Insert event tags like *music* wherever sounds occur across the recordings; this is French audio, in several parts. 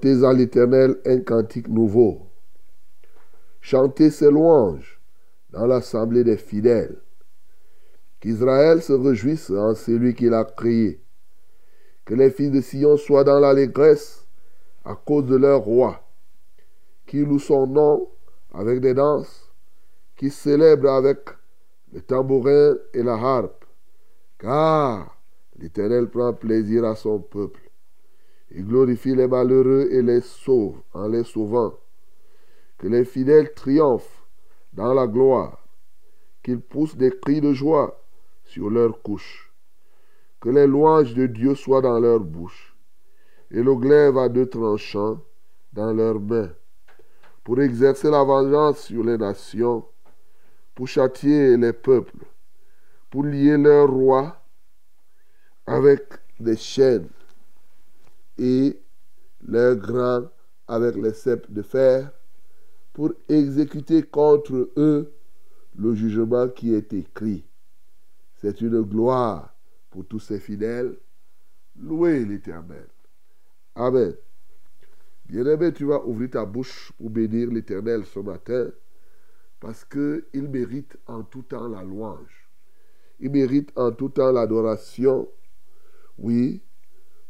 Chantez à l'Éternel un cantique nouveau. Chantez ses louanges dans l'assemblée des fidèles. Qu'Israël se réjouisse en celui qu'il a créé. Que les fils de Sion soient dans l'allégresse à cause de leur roi. Qui loue son nom avec des danses. Qui célèbre avec le tambourin et la harpe. Car l'Éternel prend plaisir à son peuple. Il glorifie les malheureux et les sauve en les sauvant. Que les fidèles triomphent dans la gloire. Qu'ils poussent des cris de joie sur leurs couches. Que les louanges de Dieu soient dans leur bouche. Et le glaive à deux tranchants dans leurs mains. Pour exercer la vengeance sur les nations. Pour châtier les peuples. Pour lier leurs rois avec des chaînes et leurs grands avec les cèpes de fer pour exécuter contre eux le jugement qui est écrit. C'est une gloire pour tous ces fidèles. Louez l'Éternel. Amen. Bien-aimé, tu vas ouvrir ta bouche pour bénir l'Éternel ce matin parce qu'il mérite en tout temps la louange. Il mérite en tout temps l'adoration. Oui,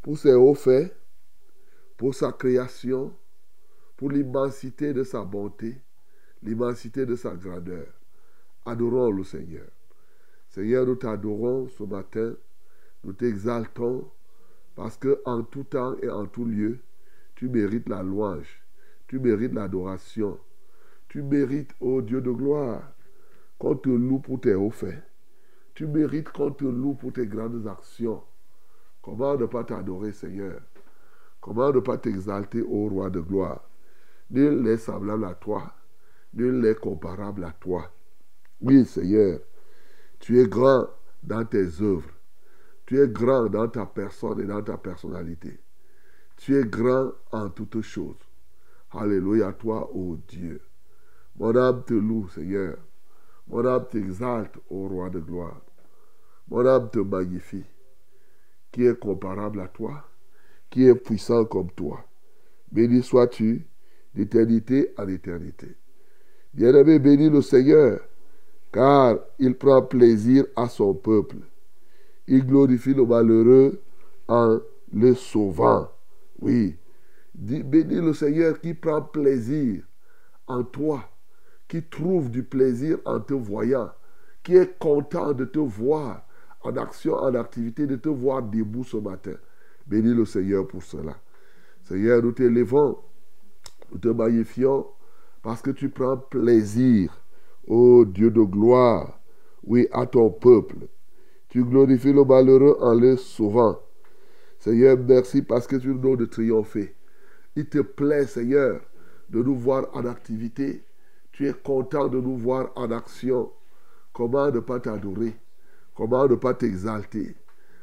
pour ses hauts faits, pour sa création, pour l'immensité de sa bonté, l'immensité de sa grandeur. Adorons le Seigneur. Seigneur, nous t'adorons ce matin, nous t'exaltons, parce que en tout temps et en tout lieu, tu mérites la louange, tu mérites l'adoration, tu mérites, ô Dieu de gloire, qu'on te loue pour tes hauts faits. Tu mérites qu'on te loue pour tes grandes actions. Comment ne pas t'adorer, Seigneur Comment ne pas t'exalter, ô roi de gloire? Nul n'est semblable à toi, nul n'est comparable à toi. Oui, Seigneur, tu es grand dans tes œuvres. Tu es grand dans ta personne et dans ta personnalité. Tu es grand en toutes choses. Alléluia à toi, ô Dieu. Mon âme te loue, Seigneur. Mon âme t'exalte, ô roi de gloire. Mon âme te magnifie. Qui est comparable à toi Qui est puissant comme toi Béni sois-tu d'éternité en éternité. Bien-aimé, bénis le Seigneur, car il prend plaisir à son peuple. Il glorifie le malheureux en le sauvant. Oui, bénis le Seigneur qui prend plaisir en toi, qui trouve du plaisir en te voyant, qui est content de te voir en action, en activité, de te voir debout ce matin. Bénis le Seigneur pour cela. Seigneur, nous t'élevons, nous te magnifions parce que tu prends plaisir, ô Dieu de gloire, oui, à ton peuple. Tu glorifies le malheureux en le sauvant. Seigneur, merci parce que tu nous donnes de triompher. Il te plaît, Seigneur, de nous voir en activité. Tu es content de nous voir en action. Comment ne pas t'adorer? Comment ne pas t'exalter?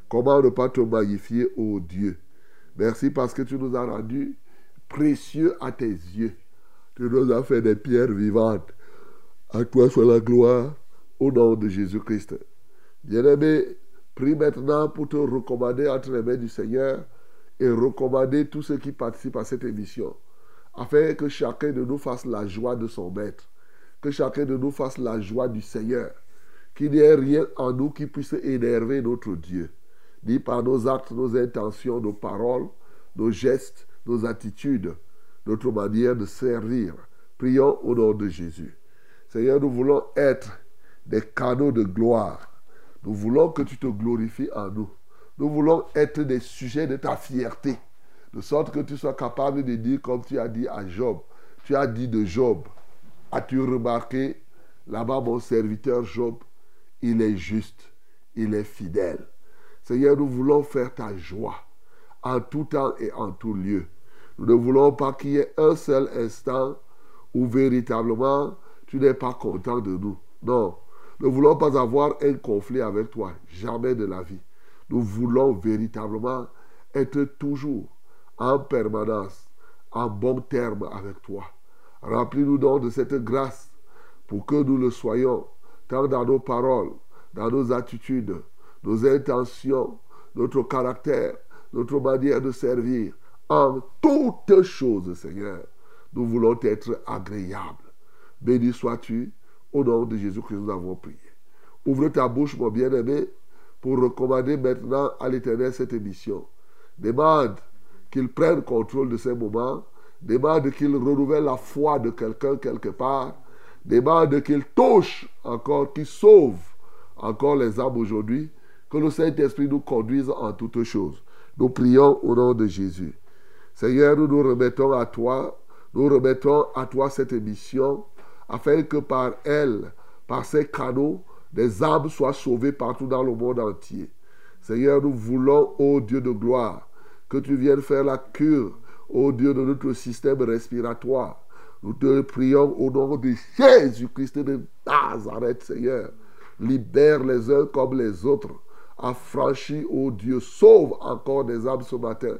Comment ne pas te magnifier, ô Dieu? Merci parce que tu nous as rendus précieux à tes yeux. Tu nous as fait des pierres vivantes. À toi soit la gloire au nom de Jésus-Christ. Bien-aimé, prie maintenant pour te recommander entre les mains du Seigneur et recommander tous ceux qui participent à cette émission, afin que chacun de nous fasse la joie de son maître, que chacun de nous fasse la joie du Seigneur, qu'il n'y ait rien en nous qui puisse énerver notre Dieu, ni par nos actes, nos intentions, nos paroles, nos gestes, nos attitudes, notre manière de servir. Prions au nom de Jésus. Seigneur, nous voulons être des canaux de gloire. Nous voulons que tu te glorifies en nous. Nous voulons être des sujets de ta fierté. De sorte que tu sois capable de dire comme tu as dit à Job. Tu as dit de Job. As-tu remarqué là-bas mon serviteur Job? Il est juste. Il est fidèle. Seigneur, nous voulons faire ta joie en tout temps et en tout lieu. Nous ne voulons pas qu'il y ait un seul instant où véritablement tu n'es pas content de nous. Non, nous ne voulons pas avoir un conflit avec toi, jamais de la vie. Nous voulons véritablement être toujours en permanence, en bon terme avec toi. Remplis-nous donc de cette grâce pour que nous le soyons, tant dans nos paroles, dans nos attitudes, nos intentions, notre caractère, notre manière de servir, en toutes choses, Seigneur. Nous voulons être agréables. Béni sois-tu, au nom de Jésus que nous avons prié. Ouvre ta bouche, mon bien-aimé, pour recommander maintenant à l'Éternel cette émission. Demande qu'il prenne contrôle de ces moments. Demande qu'il renouvelle la foi de quelqu'un quelque part. Demande qu'il touche encore, qu'il sauve encore les âmes aujourd'hui. Que le Saint-Esprit nous conduise en toutes choses. Nous prions au nom de Jésus. Seigneur, nous nous remettons à toi. Nous remettons à toi cette émission afin que par elle, par ces canaux, des âmes soient sauvées partout dans le monde entier. Seigneur, nous voulons, ô Dieu de gloire, que tu viennes faire la cure, ô Dieu de notre système respiratoire. Nous te prions au nom de Jésus-Christ de Nazareth, Seigneur. Libère les uns comme les autres. Affranchis, ô Dieu, sauve encore des âmes ce matin,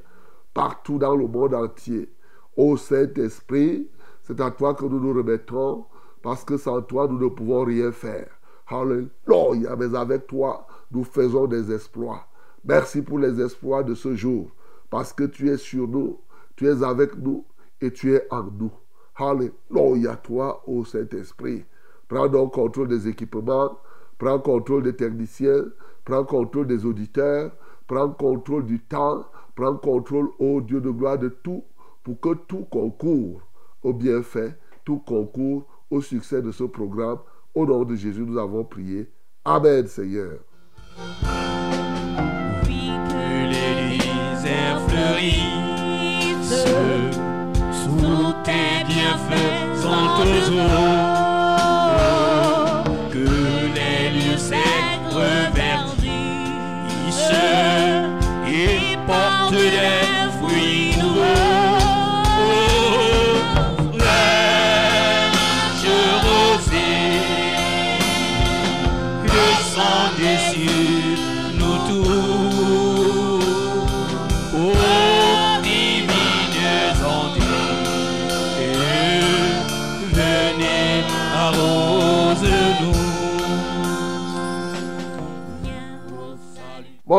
partout dans le monde entier. Ô Saint-Esprit, c'est à toi que nous nous remettons, parce que sans toi, nous ne pouvons rien faire. Alléluia. Mais avec toi, nous faisons des exploits. Merci pour les exploits de ce jour. Parce que tu es sur nous, tu es avec nous et tu es en nous. Alléluia, toi, ô Saint-Esprit. Prends donc contrôle des équipements, prends contrôle des techniciens, prends contrôle des auditeurs, prends contrôle du temps, prends contrôle, ô Dieu de gloire, de tout, pour que tout concourt au bienfait, tout concourt au succès de ce programme au nom de Jésus, nous avons prié. Amen, Seigneur. Sous tes bienfaits Que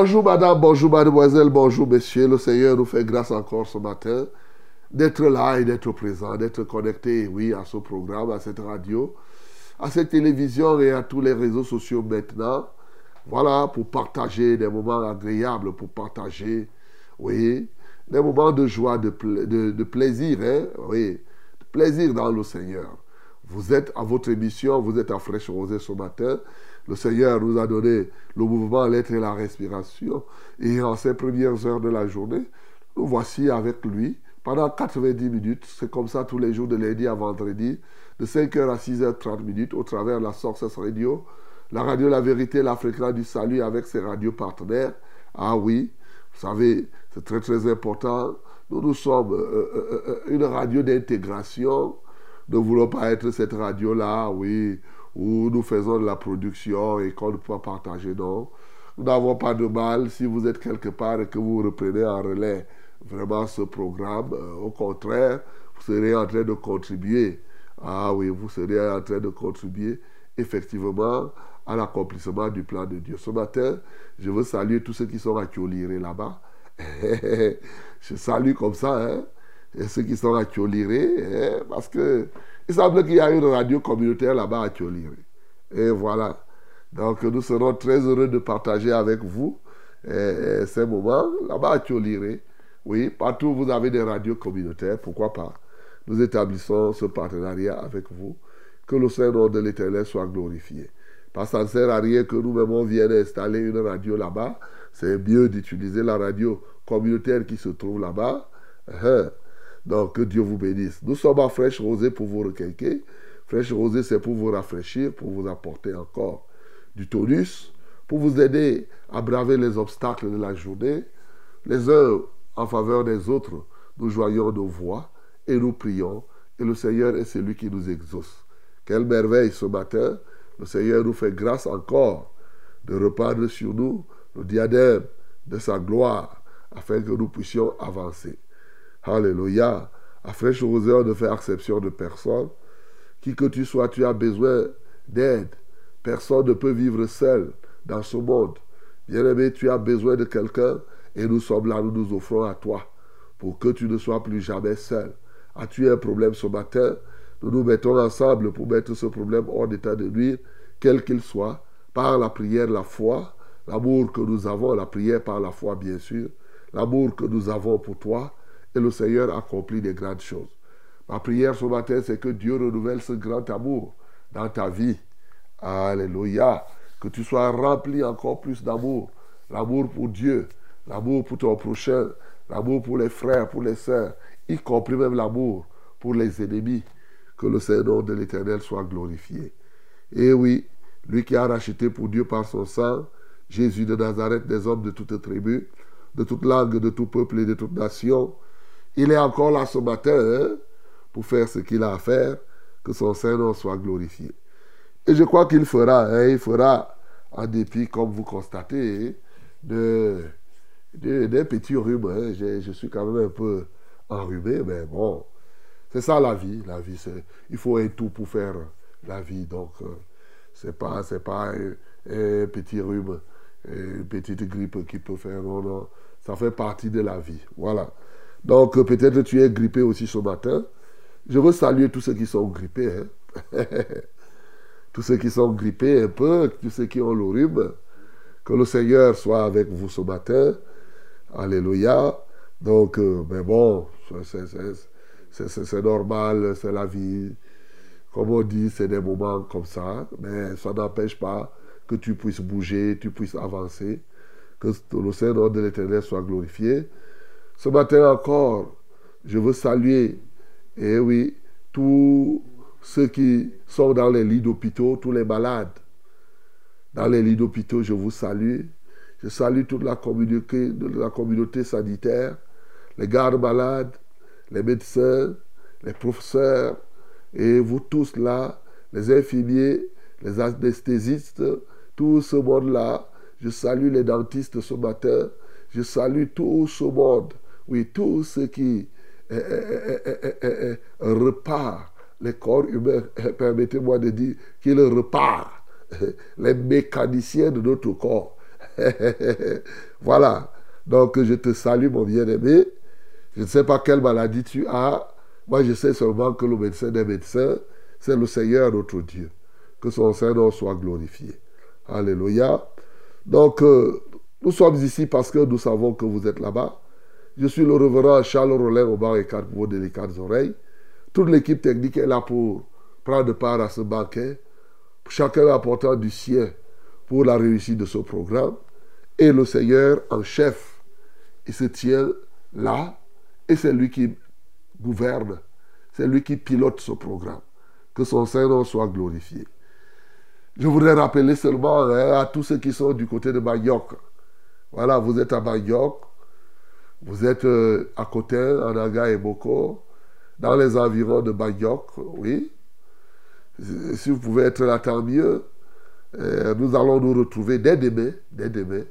Bonjour madame, bonjour mademoiselle, bonjour messieurs. Le Seigneur nous fait grâce encore ce matin d'être là et d'être présent, d'être connecté, oui, à ce programme, à cette radio, à cette télévision et à tous les réseaux sociaux maintenant. Voilà, pour partager des moments agréables, pour partager, oui, des moments de joie, de- de plaisir, hein, oui, de plaisir dans le Seigneur. Vous êtes à votre émission, vous êtes à Fraîche Rosée ce matin. Le Seigneur nous a donné le mouvement, l'être et la respiration. Et en ces premières heures de la journée, nous voici avec lui pendant 90 minutes. C'est comme ça tous les jours de lundi à vendredi, de 5h à 6h30 minutes, au travers de la Sources Radio, la radio La Vérité, la fréquence du salut avec ses radios partenaires. Ah oui, vous savez, c'est très très important. Nous, nous sommes euh, euh, euh, une radio d'intégration. Ne voulons pas être cette radio-là, oui, où nous faisons de la production et qu'on ne peut pas partager, non. Nous n'avons pas de mal si vous êtes quelque part et que vous reprenez en relais vraiment ce programme. au contraire, vous serez en train de contribuer. Ah oui, vous serez en train de contribuer effectivement à l'accomplissement du plan de Dieu. Ce matin, je veux saluer tous ceux qui sont à Kyoliré là-bas. *laughs* je salue comme ça, hein, ceux qui sont à Kyoliré, hein, parce que il semble qu'il y a une radio communautaire là-bas à Kyoliré. Et voilà. Donc nous serons très heureux de partager avec vous eh, ces moments là-bas à Kyoliré. Oui, partout vous avez des radios communautaires, pourquoi pas. Nous établissons ce partenariat avec vous. Que le Seigneur de l'Éternel soit glorifié. Parce que ça ne sert à rien que nous-mêmes on vienne installer une radio là-bas. C'est mieux d'utiliser la radio communautaire qui se trouve là-bas. Hein. Donc que Dieu vous bénisse. Nous sommes à Fraîche Rosée pour vous requinquer. Fraîche Rosée, c'est pour vous rafraîchir, pour vous apporter encore du tonus, pour vous aider à braver les obstacles de la journée. Les uns en faveur des autres, nous joignons nos voix et nous prions. Et le Seigneur est celui qui nous exauce. Quelle merveille ce matin le Seigneur nous fait grâce encore de reprendre sur nous le diadème de sa gloire afin que nous puissions avancer. Alléluia. Afin on ne fait exception de personne. Qui que tu sois, tu as besoin d'aide. Personne ne peut vivre seul dans ce monde. Bien-aimé, tu as besoin de quelqu'un et nous sommes là, nous nous offrons à toi pour que tu ne sois plus jamais seul. As-tu un problème ce matin? Nous nous mettons ensemble pour mettre ce problème hors d'état de nuire, quel qu'il soit, par la prière, la foi, l'amour que nous avons, la prière par la foi bien sûr, l'amour que nous avons pour toi, et le Seigneur accomplit des grandes choses. Ma prière ce matin, c'est que Dieu renouvelle ce grand amour dans ta vie. Alléluia. Que tu sois rempli encore plus d'amour. L'amour pour Dieu, l'amour pour ton prochain, l'amour pour les frères, pour les sœurs, y compris même l'amour pour les ennemis. Que le Seigneur de l'Éternel soit glorifié. Et oui, lui qui a racheté pour Dieu par son sang, Jésus de Nazareth, des hommes de toute tribu, de toute langue, de tout peuple et de toute nation, il est encore là ce matin hein, pour faire ce qu'il a à faire, que son Seigneur soit glorifié. Et je crois qu'il fera, hein, il fera, en dépit, comme vous constatez, de, des petits rhumes. Hein. Je, suis quand même un peu enrhumé, mais bon, c'est ça la vie. La vie, il faut un tout pour faire la vie. Donc, ce euh, c'est pas, c'est pas un, petit rhume, une petite grippe qui peut faire. Non, non. Ça fait partie de la vie. Voilà. Donc, euh, peut-être tu es grippé aussi ce matin. Je veux saluer tous ceux qui sont grippés. Hein. *laughs* tous ceux qui sont grippés un peu, tous ceux qui ont le rhume. Que le Seigneur soit avec vous ce matin. Alléluia. Donc, euh, mais bon, c'est, c'est normal, c'est la vie. Comme on dit, c'est des moments comme ça, mais ça n'empêche pas que tu puisses bouger, tu puisses avancer, que le Seigneur de l'Éternel soit glorifié. Ce matin encore, je veux saluer, et eh oui, tous ceux qui sont dans les lits d'hôpitaux, tous les malades. Dans les lits d'hôpitaux, je vous salue. Je salue toute la communauté, la communauté sanitaire, les gardes malades, les médecins, les professeurs, et vous tous là, les infirmiers, les anesthésistes, tout ce monde-là. Je salue les dentistes ce matin. Je salue tout ce monde. Oui, tous ceux qui eh, eh, eh, repartent les corps humains. Permettez-moi de dire qu'ils repartent *laughs* les mécaniciens de notre corps. *laughs* voilà. Donc je te salue, mon bien-aimé. Je ne sais pas quelle maladie tu as. Moi, je sais seulement que le médecin des médecins, c'est le Seigneur notre Dieu. Que son Seigneur soit glorifié. Alléluia. Donc, euh, nous sommes ici parce que nous savons que vous êtes là-bas. Je suis le révérend Charles Rollin au bar et quatre vos délicates oreilles. Toute l'équipe technique est là pour prendre part à ce banquet. Chacun apportant du sien pour la réussite de ce programme. Et le Seigneur en chef, il se tient là et c'est lui qui gouverne, c'est lui qui pilote ce programme. Que son Saint-Nom soit glorifié. Je voudrais rappeler seulement hein, à tous ceux qui sont du côté de Bayok. Voilà, vous êtes à Bayok, vous êtes euh, à côté, en Aga et Boko, dans les environs de Bayok, oui. Si vous pouvez être là, tant mieux. Euh, nous allons nous retrouver dès demain, dès demain,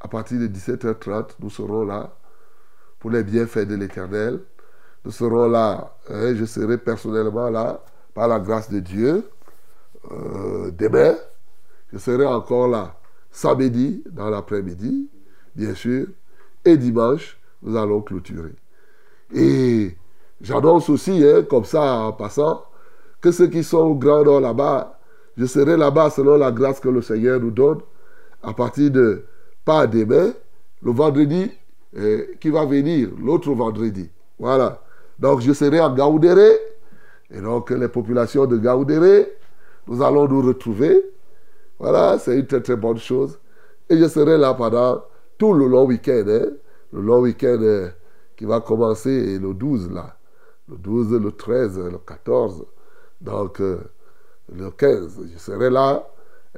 à partir de 17h30, nous serons là pour les bienfaits de l'Éternel. Nous serons là, hein, je serai personnellement là, par la grâce de Dieu. Euh, demain, je serai encore là, samedi, dans l'après-midi, bien sûr, et dimanche, nous allons clôturer. Et j'annonce aussi, hein, comme ça en passant, que ceux qui sont au Grand Nord là-bas, je serai là-bas selon la grâce que le Seigneur nous donne, à partir de, pas demain, le vendredi eh, qui va venir, l'autre vendredi. Voilà. Donc je serai à Gaoudéré, et donc les populations de Gaoudéré, nous allons nous retrouver. Voilà, c'est une très très bonne chose. Et je serai là pendant tout le long week-end. Hein. Le long week-end euh, qui va commencer le 12 là. Le 12, le 13, le 14. Donc euh, le 15, je serai là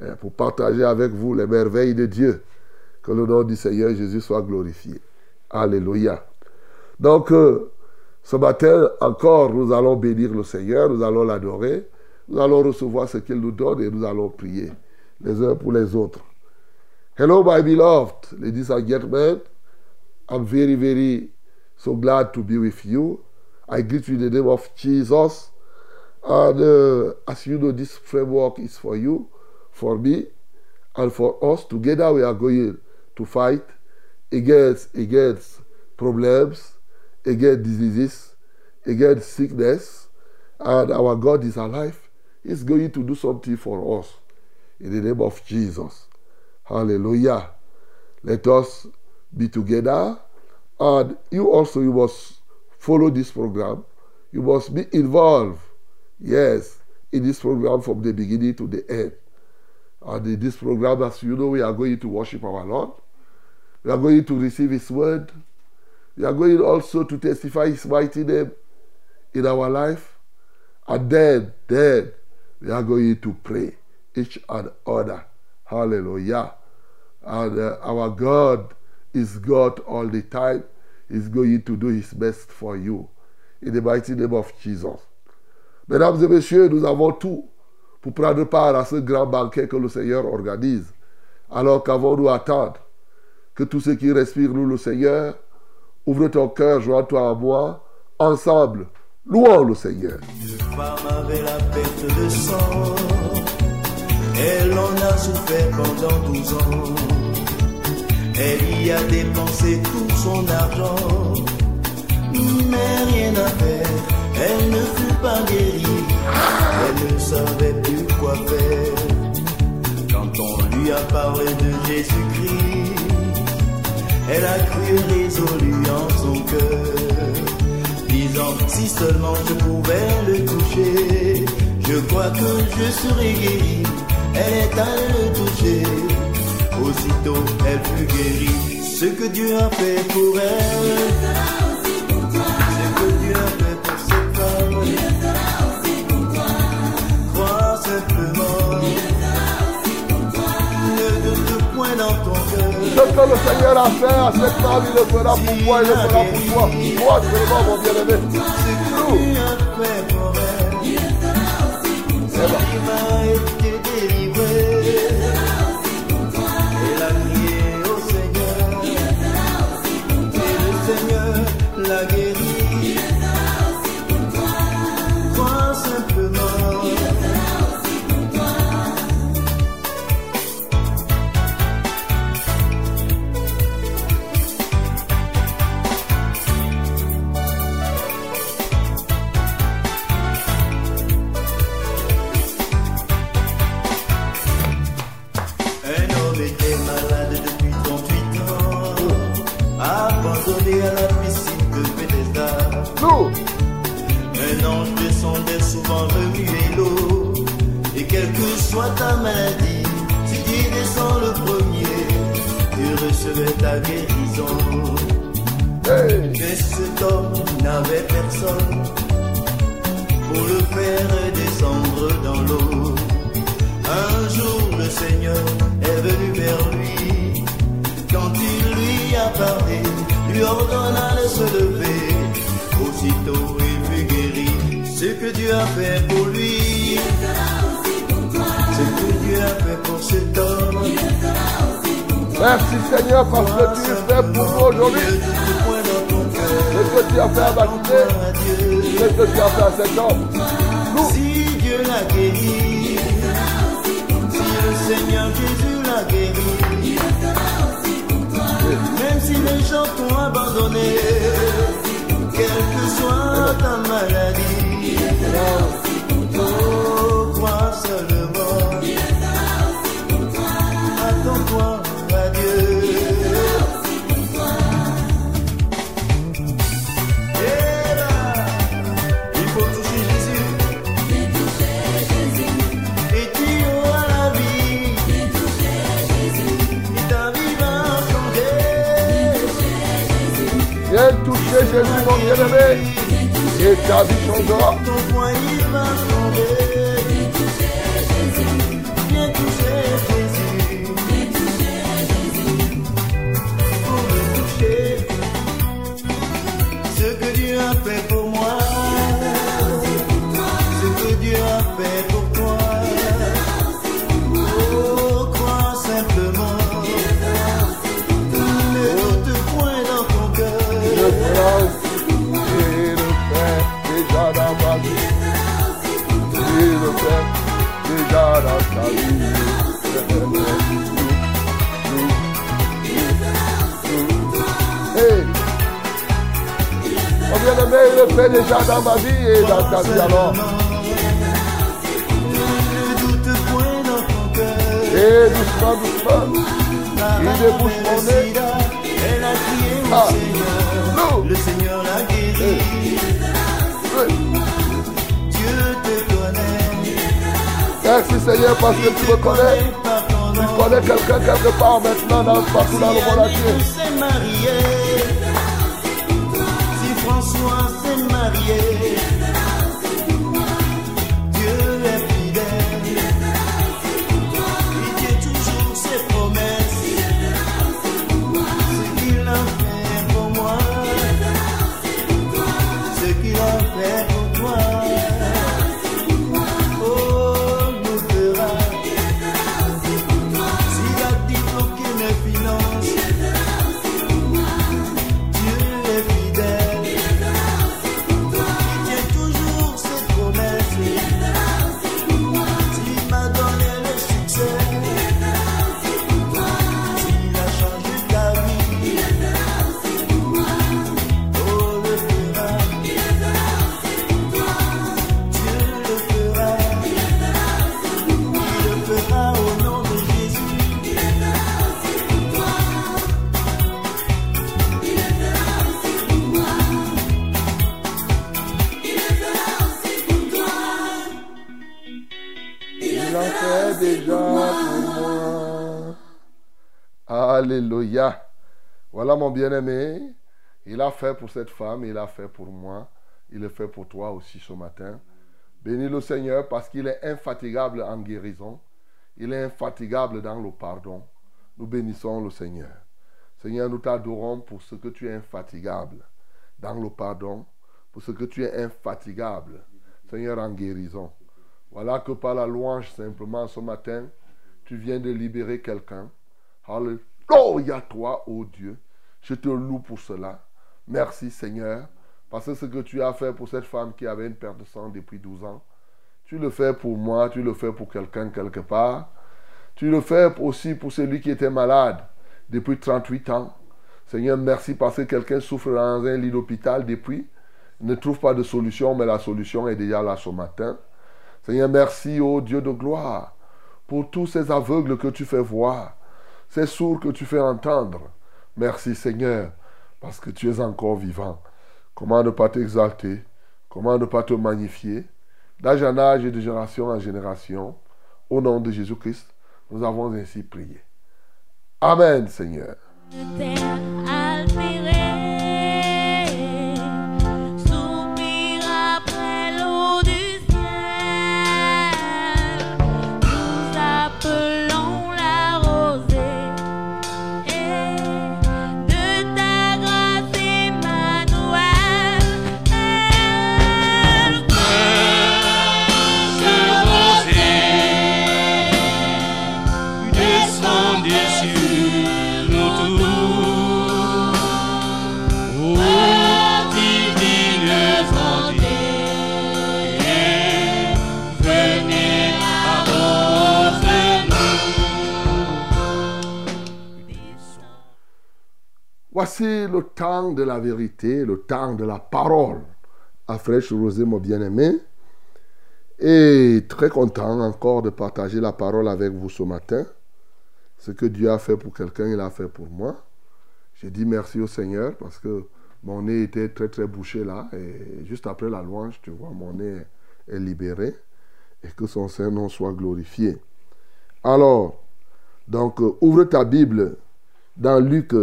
euh, pour partager avec vous les merveilles de Dieu. Que le nom du Seigneur Jésus soit glorifié. Alléluia. Donc, ce matin encore, nous allons bénir le Seigneur, nous allons l'adorer, nous allons recevoir ce qu'il nous donne et nous allons prier les uns pour les autres. Hello, my beloved, ladies and gentlemen. I'm very, very so glad to be with you. I greet you in the name of Jesus. And uh, as you know, this framework is for you, for me, and for us. Together, we are going to fight against, against problems, against diseases, against sickness. And our God is alive. He's going to do something for us in the name of Jesus. Hallelujah. Let us be together. And you also, you must follow this program. You must be involved, yes, in this program from the beginning to the end. And in this program, as you know, we are going to worship our Lord. We are going to receive His word. We are going also to testify His mighty name in our life. And then, then, we are going to pray each and other. Hallelujah. And uh, our God is God all the time. He's going to do His best for you. In the mighty name of Jesus. Mesdames et messieurs, nous avons tout pour prendre part à ce grand banquet que le Seigneur organise. Alors qu'avons-nous à attendre? Que tous ceux qui respirent louent le Seigneur. Ouvre ton cœur, joins-toi à moi. Ensemble, louons le Seigneur. Une Elle en a souffert pendant 12 ans. Elle y a dépensé tout son argent. Mais rien à faire, elle ne fut pas guérie. Elle ne savait plus quoi faire. Quand on lui a parlé de Jésus-Christ, elle a cru résolu en son cœur. Disant si seulement je pouvais le toucher, je crois que je serais guéri. Elle est allée le toucher. Aussitôt elle fut guérie. Ce que Dieu a fait pour elle, ce que Dieu a fait pour cette femme, crois simplement. Ne doute point dans ton cœur. Ce que le Seigneur a fait à cette femme, il le fera pour moi, il le fera pour toi. Moi seulement, mon bien-aimé. Ce que Dieu a fait pour elle, il m'a été souvent remuer l'eau, et quelle que soit ta maladie, si tu naissant le premier, tu recevais ta guérison. Hey. Mais cet homme n'avait personne pour le faire descendre dans l'eau. Un jour le Seigneur est venu vers lui. Quand il lui a parlé, lui ordonna de se lever. Aussitôt il. Ce que Dieu a fait pour lui, ce que Dieu a fait pour cet homme. Merci Seigneur parce que tu fais pour nous aujourd'hui ce que tu as fait à Baptiste, ce que tu as fait à cet homme. Nous, Si Dieu l'a guéri, si le Seigneur Jésus l'a guéri, même si les gens t'ont abandonné, quelle que soit ta maladie, oh, crois seulement, attends-toi à Dieu. Eh ben, il tu auras la vie. Et ta vie va changer. viens toucher Jésus, mon bien-aimé, et ta vie changera. Le fait déjà dans ma vie et dans ta vie alors. Et doucement, doucement, il débouche mon nez. Elle a crié au Ah. Seigneur. Nous. Le Seigneur l'a guéri. Oui. Dieu te connaît. Merci Seigneur parce que tu me connais. Tu connais quelqu'un quelque part maintenant, dans, partout dans le monde entier. Bien-aimé. Il a fait pour cette femme, il a fait pour moi. Il le fait pour toi aussi ce matin. Bénis le Seigneur parce qu'il est infatigable en guérison. Il est infatigable dans le pardon. Nous bénissons le Seigneur. Seigneur, nous t'adorons pour ce que tu es infatigable dans le pardon, pour ce que tu es infatigable, Seigneur, en guérison. Voilà que par la louange simplement ce matin, tu viens de libérer quelqu'un. Alléluia toi, ô Dieu. Je te loue pour cela. Merci Seigneur. Parce que ce que tu as fait pour cette femme qui avait une perte de sang depuis 12 ans, tu le fais pour moi, tu le fais pour quelqu'un quelque part. Tu le fais aussi pour celui qui était malade depuis 38 ans. Seigneur, merci parce que quelqu'un souffre dans un lit d'hôpital depuis, ne trouve pas de solution, mais la solution est déjà là ce matin. Seigneur, merci, ô Dieu de gloire, pour tous ces aveugles que tu fais voir, ces sourds que tu fais entendre. Merci, Seigneur, parce que tu es encore vivant. Comment ne pas t'exalter? Comment ne pas te magnifier? D'âge en âge et de génération en génération, au nom de Jésus-Christ, Nous avons ainsi prié. Amen, Seigneur. Voici le temps de la vérité, le temps de la parole. À fraîche rosée, mon bien-aimé. Et très content encore de partager la parole avec vous ce matin. Ce que Dieu a fait pour quelqu'un, il a fait pour moi. J'ai dit merci au Seigneur parce que mon nez était très très bouché là. Et juste après la louange, tu vois, mon nez est libéré. Et que son Saint-Nom soit glorifié. Alors, donc, euh, ouvre ta Bible dans Luc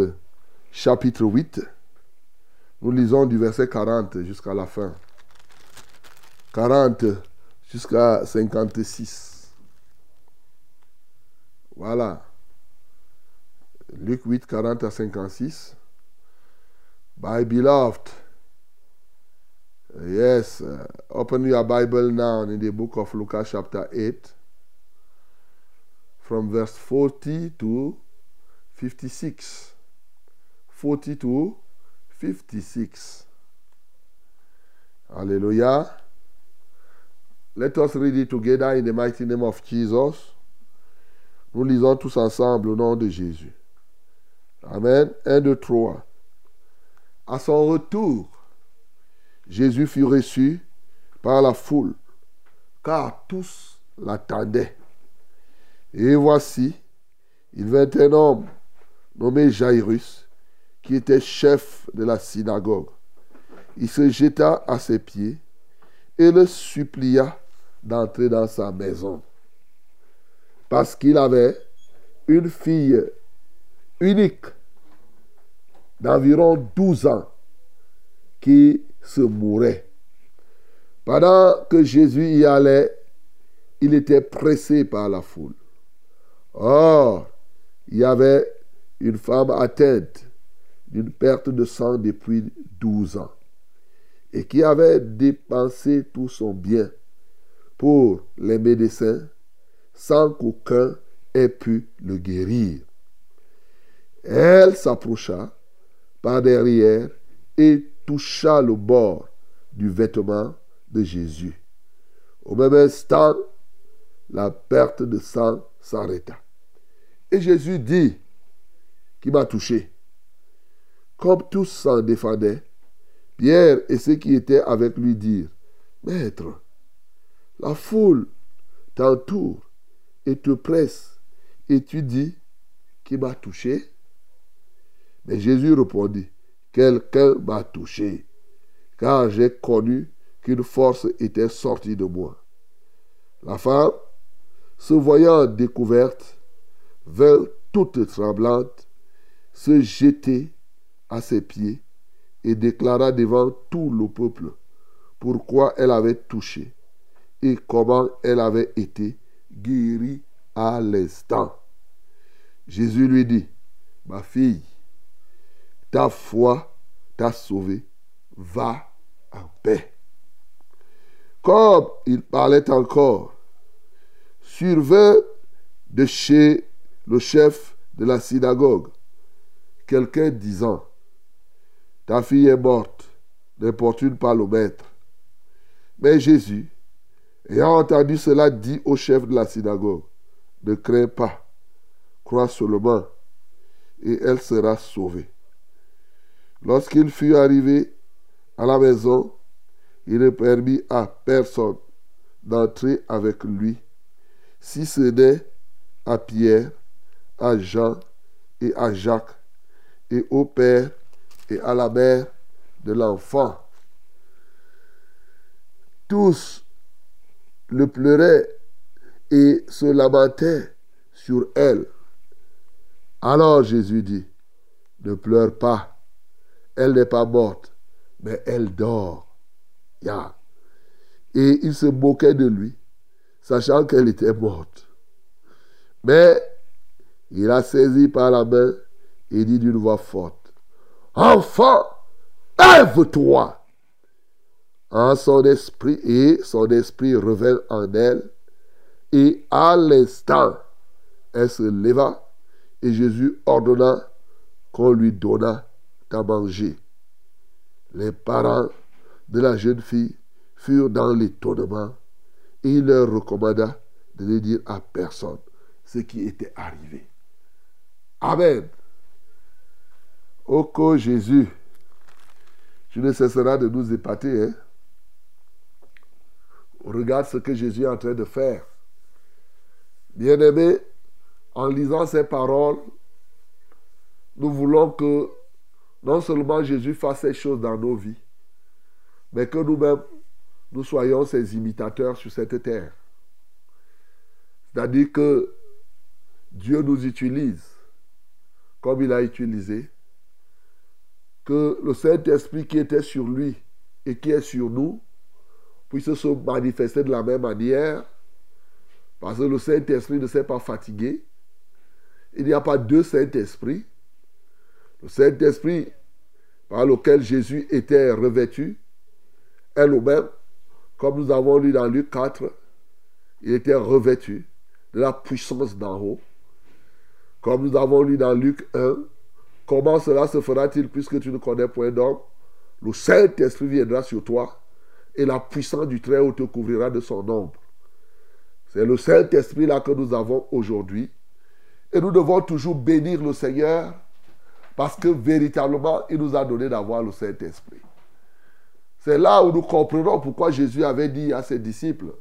chapitre 8. Nous lisons du verset 40 jusqu'à la fin. 40 jusqu'à 56. Voilà. Luc 8, 40 à 56. My beloved, yes, uh, open your Bible now in the book of Luke chapter 8, from verse 40 to 56. 40 to 56. Hallelujah. Let us read it together in the mighty name of Jesus. Nous lisons tous ensemble au nom de Jésus. Amen. 1, 2, 3. À son retour, Jésus fut reçu par la foule, car tous l'attendaient. Et voici, il vint un homme nommé Jairus, qui était chef de la synagogue. Il se jeta à ses pieds et le supplia d'entrer dans sa maison. Parce qu'il avait une fille unique d'environ 12 ans qui se mourait. Pendant que Jésus y allait, il était pressé par la foule. Or, il y avait une femme atteinte d'une perte de sang depuis 12 ans et qui avait dépensé tout son bien pour les médecins sans qu'aucun ait pu le guérir. Elle s'approcha par derrière et toucha le bord du vêtement de Jésus. Au même instant, la perte de sang s'arrêta. Et Jésus dit, qui m'a touché? Comme tous s'en défendaient, Pierre et ceux qui étaient avec lui dirent, Maître, la foule t'entoure et te presse, et tu dis, qui m'a touché Mais Jésus répondit, Quelqu'un m'a touché, car j'ai connu qu'une force était sortie de moi. La femme, se voyant découverte, vint toute tremblante se jeter à ses pieds et déclara devant tout le peuple pourquoi elle avait touché et comment elle avait été guérie à l'instant. Jésus lui dit, ma fille, ta foi t'a sauvée, va en paix. Comme il parlait encore, survint de chez le chef de la synagogue quelqu'un disant, ta fille est morte, n'importune pas le maître. Mais Jésus, ayant entendu cela, dit au chef de la synagogue, ne crains pas, crois seulement, et elle sera sauvée. Lorsqu'il fut arrivé à la maison, il ne permit à personne d'entrer avec lui, si ce n'est à Pierre, à Jean et à Jacques, et au père et à la mère de l'enfant. Tous le pleuraient et se lamentaient sur elle. Alors Jésus dit, ne pleure pas, elle n'est pas morte, mais elle dort. Et il se moquait de lui, sachant qu'elle était morte. Mais il a saisi par la main et dit d'une voix forte, Enfant, lève-toi. En son esprit et son esprit revint en elle. Et à l'instant, elle se leva et Jésus ordonna qu'on lui donnât à manger. Les parents de la jeune fille furent dans l'étonnement et il leur recommanda de ne dire à personne ce qui était arrivé. Amen. Que Jésus, tu ne cesseras de nous épater. Hein? Regarde ce que Jésus est en train de faire. Bien-aimé, en lisant ces paroles, nous voulons que non seulement Jésus fasse ces choses dans nos vies, mais que nous-mêmes, nous soyons ses imitateurs sur cette terre. C'est-à-dire que Dieu nous utilise comme il a utilisé, que le Saint-Esprit qui était sur lui et qui est sur nous puisse se manifester de la même manière, parce que le Saint-Esprit ne s'est pas fatigué. Il n'y a pas deux Saint-Esprits. Le Saint-Esprit par lequel Jésus était revêtu est le même, comme nous avons lu dans Luc 4, il était revêtu de la puissance d'en haut. Comme nous avons lu dans Luc 1, comment cela se fera-t-il puisque tu ne connais point d'homme? Le Saint-Esprit viendra sur toi et la puissance du Très-Haut te couvrira de son ombre. C'est le Saint-Esprit là que nous avons aujourd'hui. Et nous devons toujours bénir le Seigneur parce que véritablement, il nous a donné d'avoir le Saint-Esprit. C'est là où nous comprenons pourquoi Jésus avait dit à ses disciples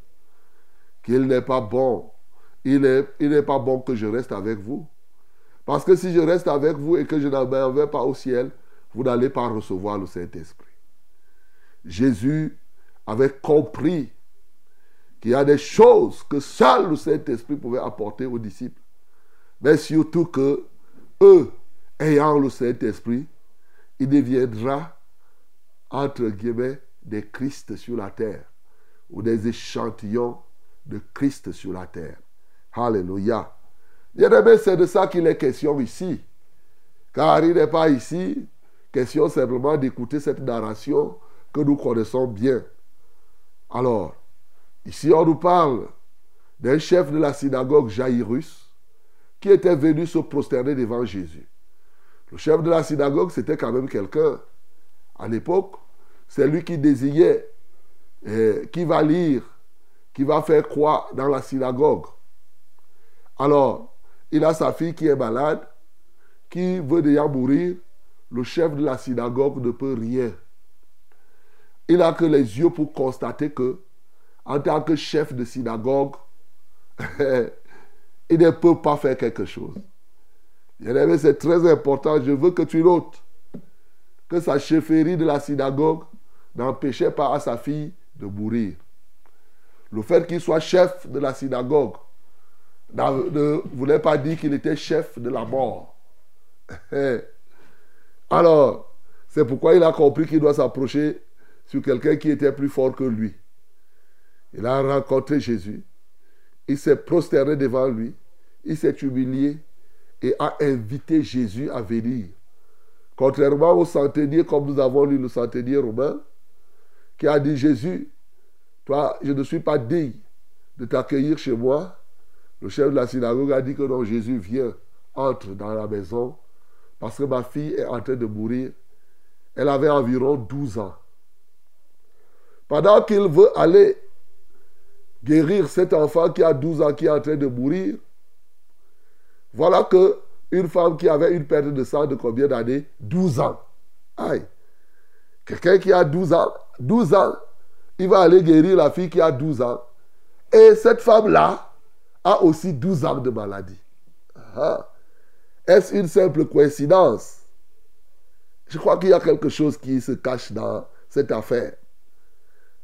qu'il n'est pas bon. Il n'est pas bon que je reste avec vous. Parce que si je reste avec vous et que je n'en vais pas au ciel, vous n'allez pas recevoir le Saint-Esprit. Jésus avait compris qu'il y a des choses que seul le Saint-Esprit pouvait apporter aux disciples. Mais surtout que eux, ayant le Saint-Esprit, il deviendra, entre guillemets, des Christ sur la terre ou des échantillons de Christ sur la terre. Alléluia. Bien aimé, c'est de ça qu'il est question ici. Car il n'est pas ici question simplement d'écouter cette narration que nous connaissons bien. Alors, ici on nous parle d'un chef de la synagogue Jairus qui était venu se prosterner devant Jésus. Le chef de la synagogue, c'était quand même quelqu'un. À l'époque, c'est lui qui désignait eh, qui va lire, qui va faire croix dans la synagogue. Alors, il a sa fille qui est malade, qui veut déjà mourir. Le chef de la synagogue ne peut rien. Il n'a que les yeux pour constater que, en tant que chef de synagogue, *laughs* il ne peut pas faire quelque chose. c'est très important. Je veux que tu notes que sa chefferie de la synagogue n'empêchait pas à sa fille de mourir. Le fait qu'il soit chef de la synagogue ne voulait pas dire qu'il était chef de la mort. *laughs* Alors, c'est pourquoi il a compris qu'il doit s'approcher sur quelqu'un qui était plus fort que lui. Il a rencontré Jésus. Il s'est prosterné devant lui. Il s'est humilié et a invité Jésus à venir. Contrairement au centenier, comme nous avons lu le centenier romain, qui a dit Jésus, toi, je ne suis pas digne de t'accueillir chez moi. Le chef de la synagogue a dit que non, Jésus vient, entre dans la maison, parce que ma fille est en train de mourir. Elle avait environ 12 ans. Pendant qu'il veut aller guérir cet enfant qui a 12 ans, qui est en train de mourir, voilà que une femme qui avait une perte de sang de combien d'années? 12 ans. Aïe. Quelqu'un qui a 12 ans, 12 ans, il va aller guérir la fille qui a 12 ans. Et cette femme-là a aussi 12 ans de maladie. Ah. Est-ce une simple coïncidence? Je crois qu'il y a quelque chose qui se cache dans cette affaire.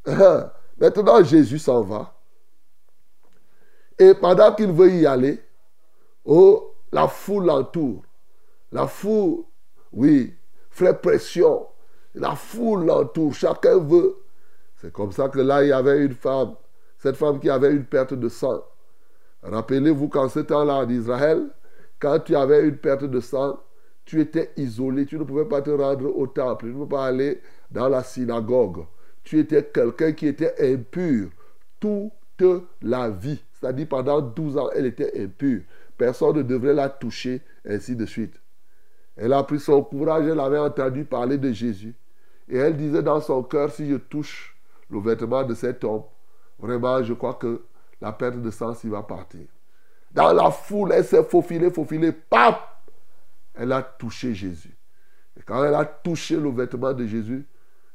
Ah. Maintenant, Jésus s'en va. Et pendant qu'il veut y aller, Oh, la foule l'entoure. La foule, oui, fait pression. La foule l'entoure. Chacun veut. C'est comme ça que là, il y avait une femme. Cette femme qui avait une perte de sang. Rappelez-vous qu'en ce temps-là, en Israël, quand tu avais une perte de sang, tu étais isolé. Tu ne pouvais pas te rendre au temple. Tu ne pouvais pas aller dans la synagogue. Tu étais quelqu'un qui était impur toute la vie. C'est-à-dire pendant 12 ans, elle était impure. Personne ne devrait la toucher, ainsi de suite. Elle a pris son courage, elle avait entendu parler de Jésus. Et elle disait dans son cœur, si je touche le vêtement de cet homme, vraiment, je crois que la perte de sang s'y va partir. Dans la foule, elle s'est faufilée, faufilée, paf Elle a touché Jésus. Et quand elle a touché le vêtement de Jésus,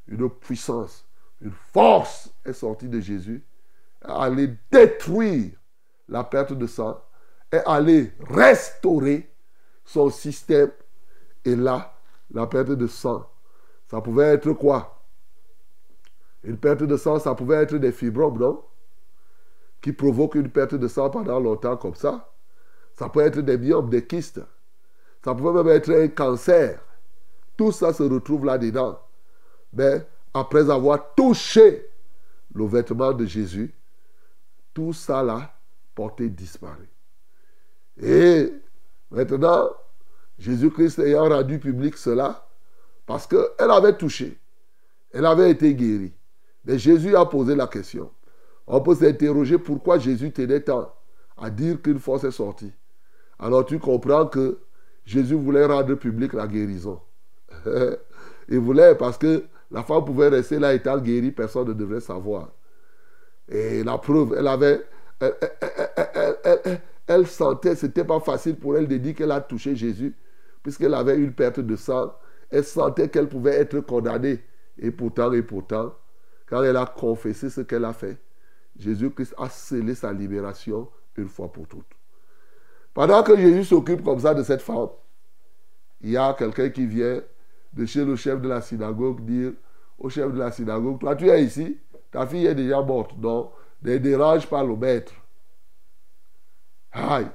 une puissance, une force est sortie de Jésus, aller détruire la perte de sang, et aller restaurer son système. Et là, la perte de sang, ça pouvait être quoi? Une perte de sang, ça pouvait être des fibromes, non? Qui provoquent une perte de sang pendant longtemps comme ça. Ça peut être des myomes, des kystes. Ça pouvait même être un cancer. Tout ça se retrouve là-dedans. Mais après avoir touché le vêtement de Jésus, tout ça là, porté disparu. Et maintenant, Jésus-Christ ayant rendu public cela, parce qu'elle avait touché, elle avait été guérie. Mais Jésus a posé la question. On peut s'interroger pourquoi Jésus tenait tant à dire qu'une force est sortie. Alors tu comprends que Jésus voulait rendre public la guérison. *laughs* Il voulait parce que la femme pouvait rester là étant guérie, personne ne devrait savoir. Et la preuve, elle avait... Elle, sentait, ce n'était pas facile pour elle de dire qu'elle a touché Jésus, puisqu'elle avait une perte de sang. Elle sentait qu'elle pouvait être condamnée. Et pourtant, et pourtant, quand elle a confessé ce qu'elle a fait, Jésus-Christ a scellé sa libération une fois pour toutes. Pendant que Jésus s'occupe comme ça de cette femme, il y a quelqu'un qui vient de chez le chef de la synagogue dire au chef de la synagogue, toi tu es ici, ta fille est déjà morte, donc ne dérange pas le maître. Aïe,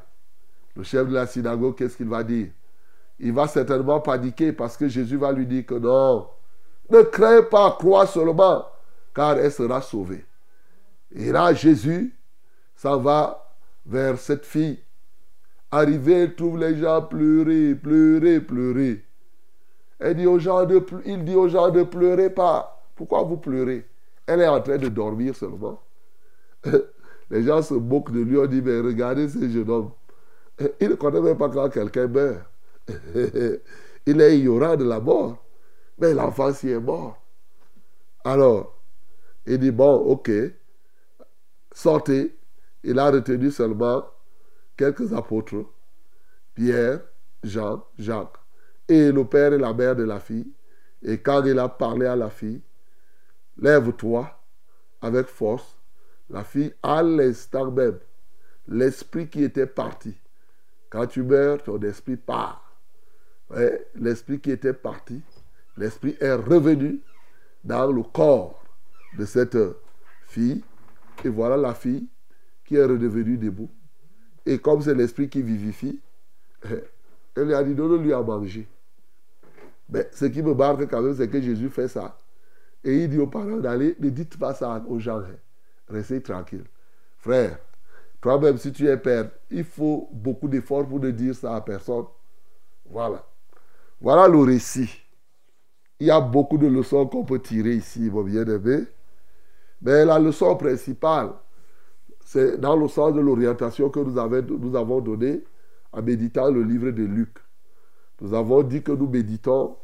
le chef de la synagogue, qu'est-ce qu'il va dire? Il va certainement paniquer parce que Jésus va lui dire que non, ne crains pas, crois seulement, car elle sera sauvée. Et là, Jésus s'en va vers cette fille. Arrivé, il trouve les gens pleurer, pleurer, pleurer. Elle dit aux gens de, il dit aux gens de pleurer pas. Pourquoi vous pleurez? Elle est en train de dormir seulement. *laughs* Les gens se moquent de lui. On dit, mais regardez ce jeune homme. *laughs* Il ne connaît même pas quand quelqu'un meurt. *laughs* Il est ignorant de la mort. Mais l'enfant s'y est mort. Alors, il dit, bon, ok, sortez. Il a retenu seulement quelques apôtres. Pierre, Jean, Jacques et le père et la mère de la fille. Et quand il a parlé à la fille, lève-toi avec force. La fille, à l'instant même, l'esprit qui était parti. Quand tu meurs, ton esprit part. L'esprit qui était parti, l'esprit est revenu dans le corps de cette fille. Et voilà la fille qui est redevenue debout. Et comme c'est l'esprit qui vivifie, *laughs* elle lui a dit, donne-lui à manger. Mais ce qui me marque quand même, c'est que Jésus fait ça. Et il dit aux parents d'aller, ne dites pas ça aux gens. Hein. Restez tranquille. Frère, toi-même, si tu es père, il faut beaucoup d'efforts pour ne dire ça à personne. Voilà. Voilà le récit. Il y a beaucoup de leçons qu'on peut tirer ici, mon bien-aimé. Mais la leçon principale, c'est dans le sens de l'orientation que nous, nous avons donnée en méditant le livre de Luc. Nous avons dit que nous méditons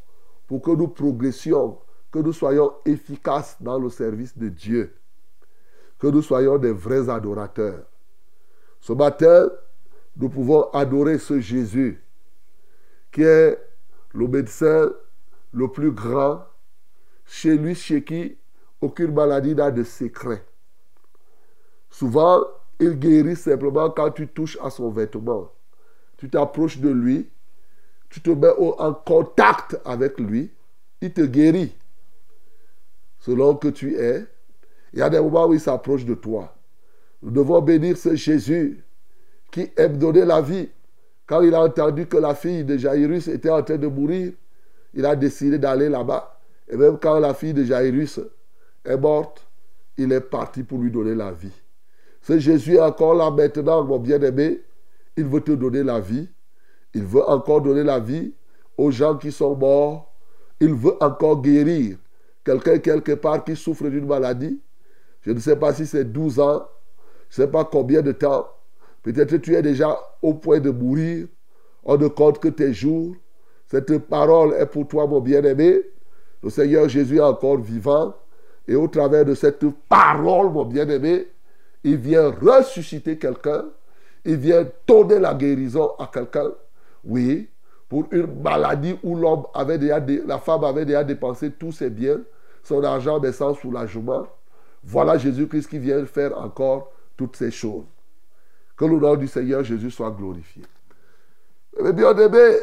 pour que nous progressions, que nous soyons efficaces dans le service de Dieu, que nous soyons des vrais adorateurs. Ce matin, nous pouvons adorer ce Jésus qui est le médecin le plus grand, chez lui, chez qui aucune maladie n'a de secret. Souvent, il guérit simplement quand tu touches à son vêtement. Tu t'approches de lui, tu te mets en contact avec lui, il te guérit. Selon que tu es, il y a des moments où il s'approche de toi. Nous devons bénir ce Jésus qui aime donner la vie. quand il a entendu que la fille de Jairus était en train de mourir, il a décidé d'aller là-bas. Et même quand la fille de Jairus est morte, il est parti pour lui donner la vie. Ce Jésus est encore là maintenant, mon bien-aimé. Il veut te donner la vie. Il veut encore donner la vie aux gens qui sont morts. Il veut encore guérir quelqu'un quelque part qui souffre d'une maladie. Je ne sais pas si c'est 12 ans, je ne sais pas combien de temps. Peut-être tu es déjà au point de mourir. On ne compte que tes jours. Cette parole est pour toi, mon bien-aimé. Le Seigneur Jésus est encore vivant. Et au travers de cette parole, mon bien-aimé, il vient ressusciter quelqu'un. Il vient donner la guérison à quelqu'un. Oui, pour une maladie où l'homme la femme avait déjà dépensé tous ses biens, son argent, mais sans soulagement. Voilà Jésus-Christ qui vient faire encore toutes ces choses. Que le nom du Seigneur Jésus soit glorifié. Mais bien aimé,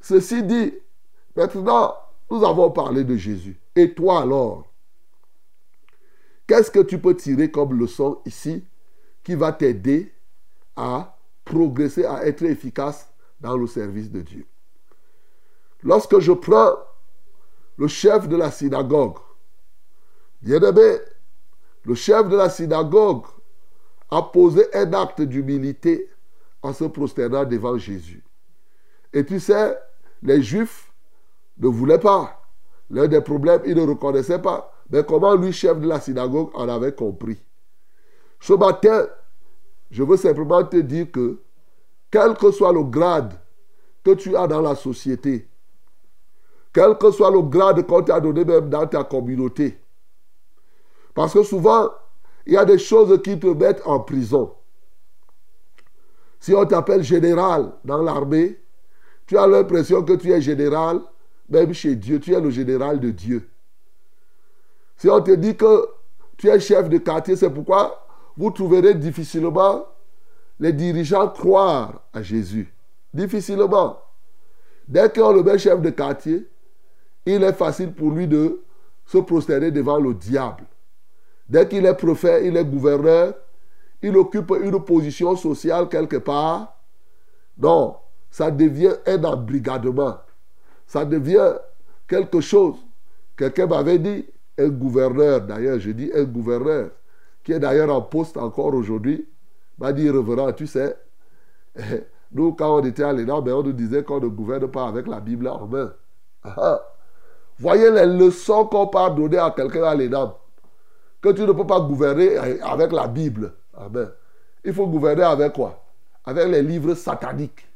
ceci dit, maintenant, nous avons parlé de Jésus. Et toi alors? Qu'est-ce que tu peux tirer comme leçon ici qui va t'aider à progresser, à être efficace dans le service de Dieu? Lorsque je prends le chef de la synagogue, bien aimé, le chef de la synagogue a posé un acte d'humilité en se prosternant devant Jésus. Et tu sais, les Juifs ne voulaient pas. L'un des problèmes, ils ne reconnaissaient pas. Mais comment lui, chef de la synagogue, en avait compris? Ce matin, je veux simplement te dire que, quel que soit le grade que tu as dans la société, quel que soit le grade qu'on t'a donné même dans ta communauté, parce que souvent, il y a des choses qui te mettent en prison. Si on t'appelle général dans l'armée, tu as l'impression que tu es général, même chez Dieu, tu es le général de Dieu. Si on te dit que tu es chef de quartier, c'est pourquoi vous trouverez difficilement les dirigeants croire à Jésus. Difficilement. Dès qu'on le met chef de quartier, il est facile pour lui de se prosterner devant le diable. Dès qu'il est prophète, il est gouverneur, il occupe une position sociale quelque part. Non, ça devient un embrigadement. Ça devient quelque chose. Quelqu'un m'avait dit, un gouverneur, d'ailleurs, je dis un gouverneur, qui est d'ailleurs en poste encore aujourd'hui, m'a dit, reverend, tu sais, *laughs* nous, quand on était à l'ENAM, ben, on nous disait qu'on ne gouverne pas avec la Bible en main. Ah. Voyez les leçons qu'on peut donner à quelqu'un à l'ENAM que tu ne peux pas gouverner avec la Bible. Amen. Il faut gouverner avec quoi? Avec les livres sataniques.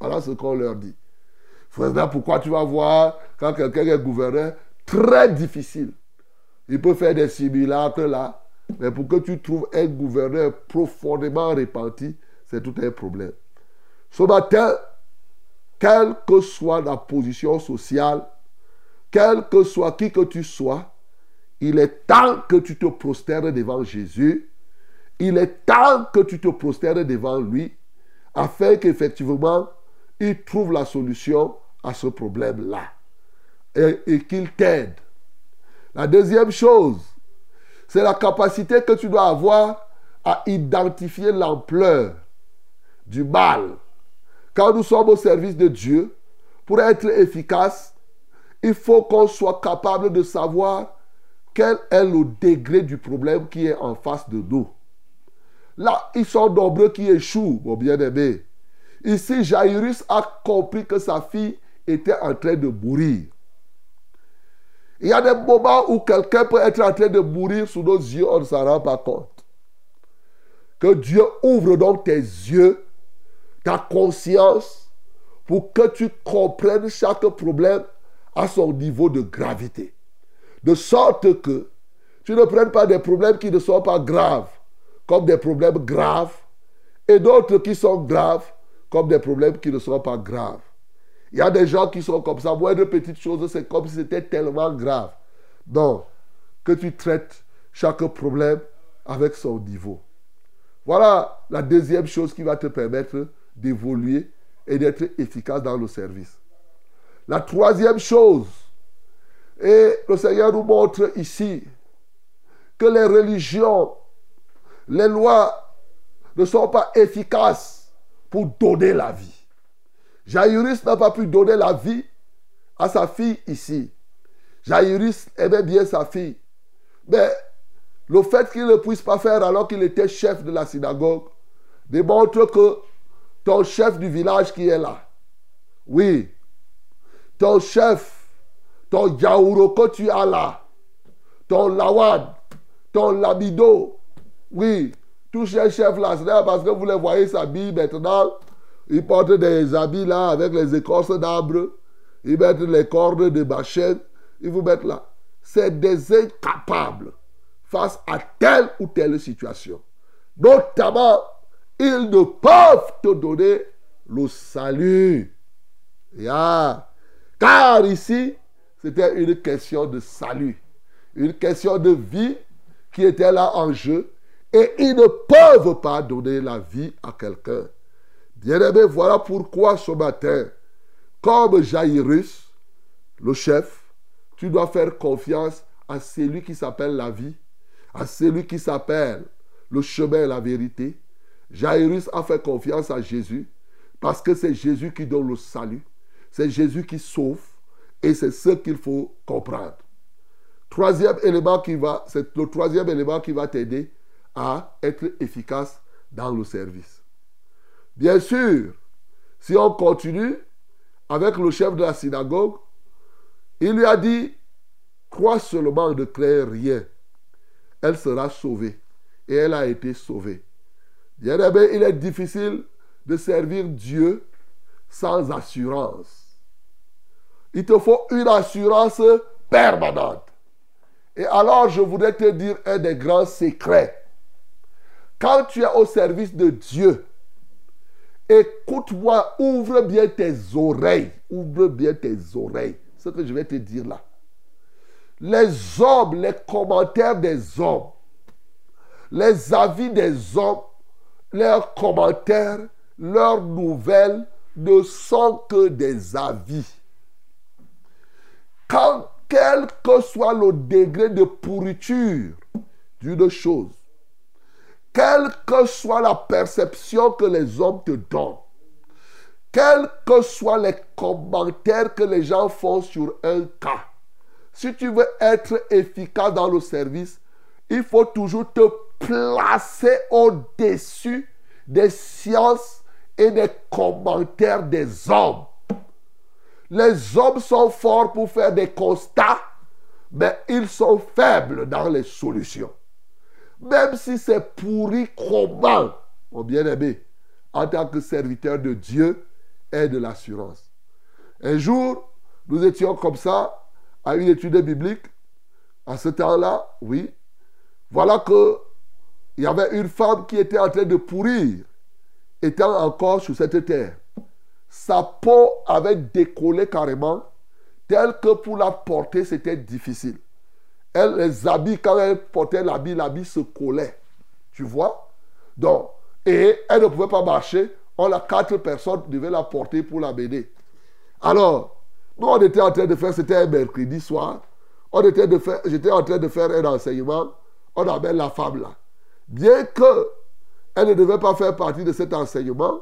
Voilà ce qu'on leur dit. Frère, pourquoi tu vas voir quand quelqu'un est gouverneur Très difficile. Il peut faire des simulacres là, mais pour que tu trouves un gouverneur profondément repenti, c'est tout un problème. Ce matin, quelle que soit la position sociale, quel que soit qui que tu sois, il est temps que tu te prosternes devant Jésus. Il est temps que tu te prosternes devant lui afin qu'effectivement, il trouve la solution à ce problème-là et, qu'il t'aide. La deuxième chose, c'est la capacité que tu dois avoir à identifier l'ampleur du mal. Quand nous sommes au service de Dieu, pour être efficace, il faut qu'on soit capable de savoir quel est le degré du problème qui est en face de nous. Là, ils sont nombreux qui échouent, mon bien-aimé. Ici, Jairus a compris que sa fille était en train de mourir. Il y a des moments où quelqu'un peut être en train de mourir sous nos yeux, on ne s'en rend pas compte. Que Dieu ouvre donc tes yeux, ta conscience, pour que tu comprennes chaque problème à son niveau de gravité. De sorte que tu ne prennes pas des problèmes qui ne sont pas graves comme des problèmes graves et d'autres qui sont graves comme des problèmes qui ne sont pas graves. Il y a des gens qui sont comme ça. de petites choses, c'est comme si c'était tellement grave. Donc, que tu traites chaque problème avec son niveau. Voilà la deuxième chose qui va te permettre d'évoluer et d'être efficace dans le service. La troisième chose, et le Seigneur nous montre ici que les religions, les lois ne sont pas efficaces pour donner la vie. Jairus n'a pas pu donner la vie à sa fille ici. Jairus aimait bien sa fille. Mais le fait qu'il ne puisse pas faire alors qu'il était chef de la synagogue démontre que ton chef du village qui est là, oui, ton chef, ton yaouro que tu as là, ton lawad, ton labido, oui, tous ces chefs-là, c'est parce que vous les voyez s'habiller maintenant. Ils portent des habits là avec les écorces d'arbres. Ils mettent les cordes de machette. Ils vous mettent là. C'est des incapables face à telle ou telle situation. Notamment, ils ne peuvent te donner le salut. Car ici, c'était une question de salut, une question de vie qui était là en jeu. Et ils ne peuvent pas donner la vie à quelqu'un. Bien-aimé, voilà pourquoi ce matin, comme Jairus, le chef, tu dois faire confiance à celui qui s'appelle la vie, à celui qui s'appelle le chemin et la vérité. Jairus a fait confiance à Jésus parce que c'est Jésus qui donne le salut. C'est Jésus qui sauve et c'est ce qu'il faut comprendre. Troisième élément qui va, c'est le troisième élément qui va t'aider à être efficace dans le service. Bien sûr, si on continue avec le chef de la synagogue, il lui a dit, crois seulement ne créer rien. Elle sera sauvée. Et elle a été sauvée. Bien aimé, il est difficile de servir Dieu sans assurance. Il te faut une assurance permanente. Et alors, je voudrais te dire un des grands secrets. Quand tu es au service de Dieu, écoute-moi, ouvre bien tes oreilles. Ouvre bien tes oreilles. Ce que je vais te dire là. Les hommes, les commentaires des hommes, les avis des hommes, leurs commentaires, leurs nouvelles ne sont que des avis. Quand, quel que soit le degré de pourriture d'une chose, quelle que soit la perception que les hommes te donnent, quels que soient les commentaires que les gens font sur un cas, si tu veux être efficace dans le service, il faut toujours te placer au-dessus des sciences et des commentaires des hommes. Les hommes sont forts pour faire des constats, mais ils sont faibles dans les solutions. Même si c'est pourri, comment, mon bien-aimé, en tant que serviteur de Dieu, est de l'assurance. Un jour, nous étions comme ça à une étude biblique. À ce temps-là, oui. Voilà que il y avait une femme qui était en train de pourrir, étant encore sur cette terre. Sa peau avait décollé carrément, tel que pour la porter, c'était difficile. Elle, les habits, quand elle portait l'habit, l'habit se collait. Tu vois? Donc, et elle ne pouvait pas marcher. On a quatre personnes devaient la porter pour la mener. Alors, nous, on était en train de faire, c'était un mercredi soir. On était de faire, j'étais en train de faire un enseignement. On amène la femme là. Bien que elle ne devait pas faire partie de cet enseignement,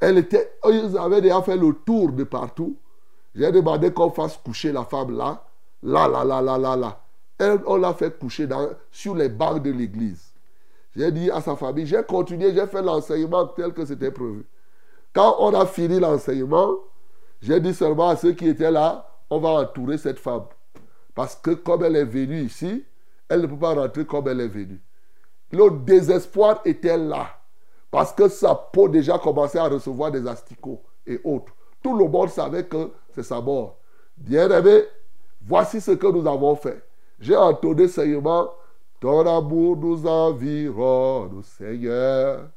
elle était, ils avaient déjà fait le tour de partout. J'ai demandé qu'on fasse coucher la femme là, là, là, là, là, là, là. Elle, on l'a fait coucher sur les bancs de l'église. J'ai dit à sa famille, j'ai continué, j'ai fait l'enseignement tel que c'était prévu. Quand on a fini l'enseignement, j'ai dit seulement à ceux qui étaient là, on va entourer cette femme. Parce que comme elle est venue ici, elle ne peut pas rentrer comme elle est venue. Le désespoir était là. Parce que sa peau déjà commençait à recevoir des asticots et autres. Tout le monde savait que c'est sa mort. Bien aimé, voici ce que nous avons fait. J'ai entonné seulement Ton amour nous environne, Seigneur.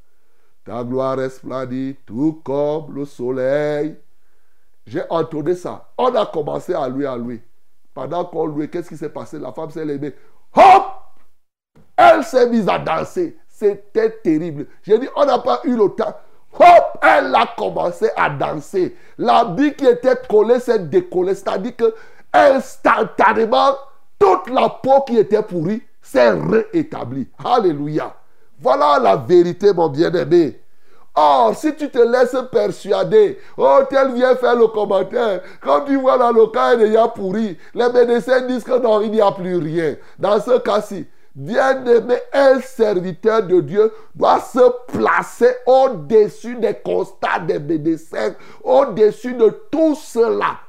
Ta gloire resplendit tout comme le soleil. J'ai entonné ça. On a commencé à louer, à louer. Pendant qu'on louait, qu'est-ce qui s'est passé? La femme s'est levée. Hop Elle s'est mise à danser. C'était terrible. J'ai dit, on n'a pas eu le temps. Hop Elle a commencé à danser. L'habit qui était collé s'est décollé. C'est-à-dire que instantanément, toute la peau qui était pourrie s'est réétablie. Alléluia. Voilà la vérité, mon bien-aimé. Or, si tu te laisses persuader, oh, tel vient faire le commentaire, quand tu vois dans le cas est déjà pourri, les médecins disent que non, il n'y a plus rien. Dans ce cas-ci, bien aimé, un serviteur de Dieu doit se placer au-dessus des constats des médecins, au-dessus de tout cela.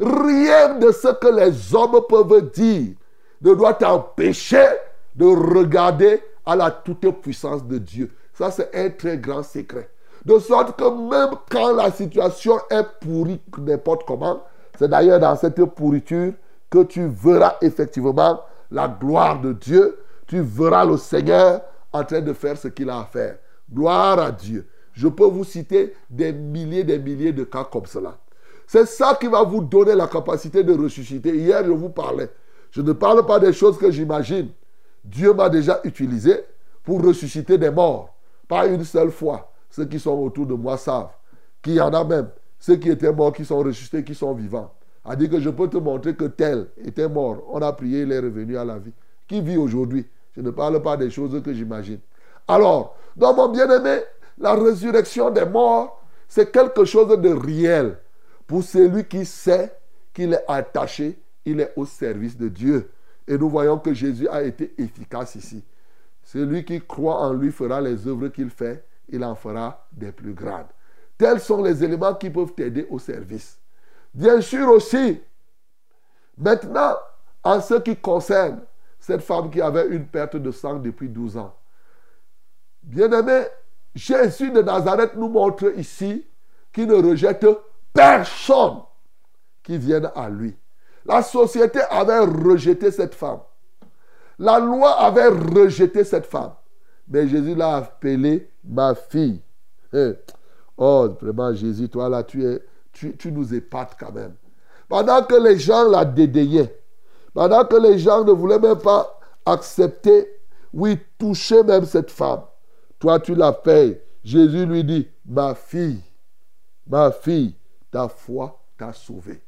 Rien de ce que les hommes peuvent dire ne doit t'empêcher de regarder à la toute-puissance de Dieu. Ça, c'est un très grand secret. De sorte que même quand la situation est pourrie n'importe comment, c'est d'ailleurs dans cette pourriture que tu verras effectivement la gloire de Dieu. Tu verras le Seigneur en train de faire ce qu'il a à faire. Gloire à Dieu. Je peux vous citer des milliers, des milliers de cas comme cela. C'est ça qui va vous donner la capacité de ressusciter. Hier, je vous parlais. Je ne parle pas des choses que j'imagine. Dieu m'a déjà utilisé pour ressusciter des morts. Pas une seule fois. Ceux qui sont autour de moi savent qu'il y en a même. Ceux qui étaient morts, qui sont ressuscités, qui sont vivants. A dit que je peux te montrer que tel était mort. On a prié, il est revenu à la vie. Qui vit aujourd'hui? Je ne parle pas des choses que j'imagine. Alors, dans mon bien-aimé, la résurrection des morts, c'est quelque chose de réel pour celui qui sait qu'il est attaché, il est au service de Dieu. Et nous voyons que Jésus a été efficace ici. Celui qui croit en lui fera les œuvres qu'il fait, il en fera des plus grandes. Tels sont les éléments qui peuvent t'aider au service. Bien sûr aussi, maintenant, en ce qui concerne cette femme qui avait une perte de sang depuis 12 ans. Bien-aimé, Jésus de Nazareth nous montre ici qu'il ne rejette personne qui vienne à lui. La société avait rejeté cette femme. La loi avait rejeté cette femme. Mais Jésus l'a appelée ma fille. Eh, oh, vraiment, Jésus, toi là, tu, es, tu nous épates quand même. Pendant que les gens la dédaignaient, pendant que les gens ne voulaient même pas accepter, oui, toucher même cette femme, toi tu la payes. Jésus lui dit, ma fille, ma fille, ta foi t'a sauvé.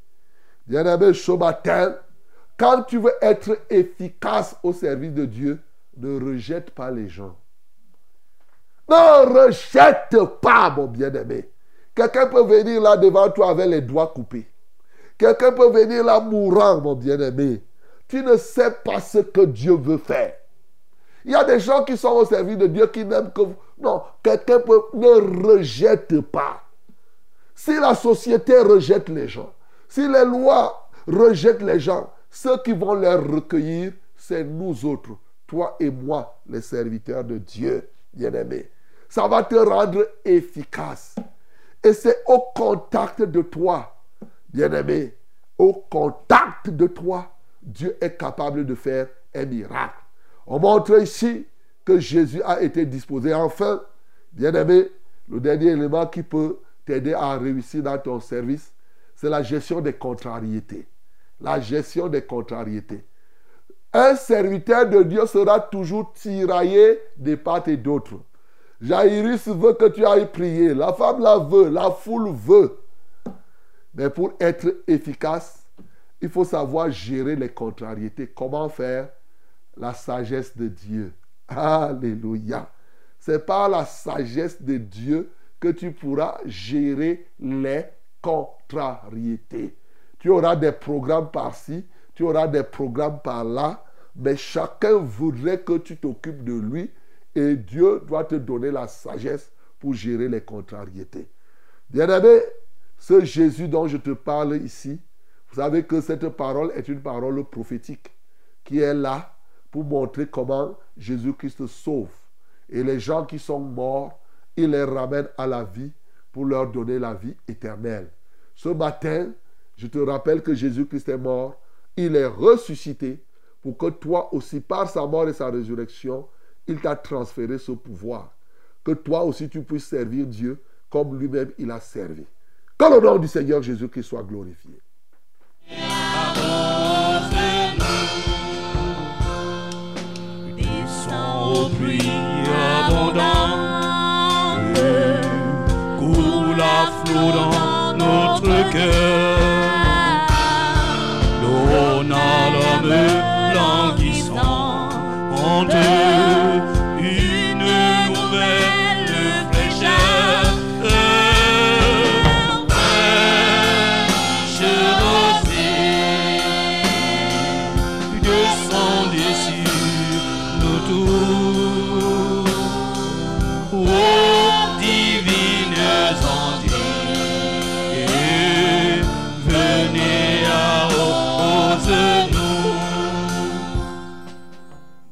Bien-aimé, ce matin, quand tu veux être efficace au service de Dieu, ne rejette pas les gens. Ne rejette pas, mon bien-aimé. Quelqu'un peut venir là devant toi avec les doigts coupés. Quelqu'un peut venir là mourant, mon bien-aimé. Tu ne sais pas ce que Dieu veut faire. Il y a des gens qui sont au service de Dieu qui n'aiment que vous. Non, quelqu'un. Ne rejette pas. Si la société rejette les gens, si les lois rejettent les gens, ceux qui vont les recueillir, c'est nous autres, toi et moi, les serviteurs de Dieu, bien-aimés. Ça va te rendre efficace. Et c'est au contact de toi, bien-aimé, au contact de toi, Dieu est capable de faire un miracle. On montre ici que Jésus a été disposé. Enfin, bien-aimé, le dernier élément qui peut t'aider à réussir dans ton service, c'est la gestion des contrariétés. La gestion des contrariétés. Un serviteur de Dieu sera toujours tiraillé de part et d'autre. Jairus veut que tu ailles prier. La femme la veut. La foule veut. Mais pour être efficace, il faut savoir gérer les contrariétés. Comment faire? La sagesse de Dieu. Alléluia. C'est par la sagesse de Dieu que tu pourras gérer les contrariétés. Tu auras des programmes par-ci, tu auras des programmes par-là, mais chacun voudrait que tu t'occupes de lui et Dieu doit te donner la sagesse pour gérer les contrariétés. Bien-aimé, ce Jésus dont je te parle ici, vous savez que cette parole est une parole prophétique qui est là pour montrer comment Jésus-Christ sauve. Et les gens qui sont morts, il les ramène à la vie pour leur donner la vie éternelle. Ce matin, je te rappelle que Jésus-Christ est mort, il est ressuscité pour que toi aussi, par sa mort et sa résurrection, il t'a transféré ce pouvoir. Que toi aussi tu puisses servir Dieu comme lui-même il a servi. Que le nom du Seigneur Jésus-Christ soit glorifié. Dans notre cœur. Donne à l'homme languissant en eux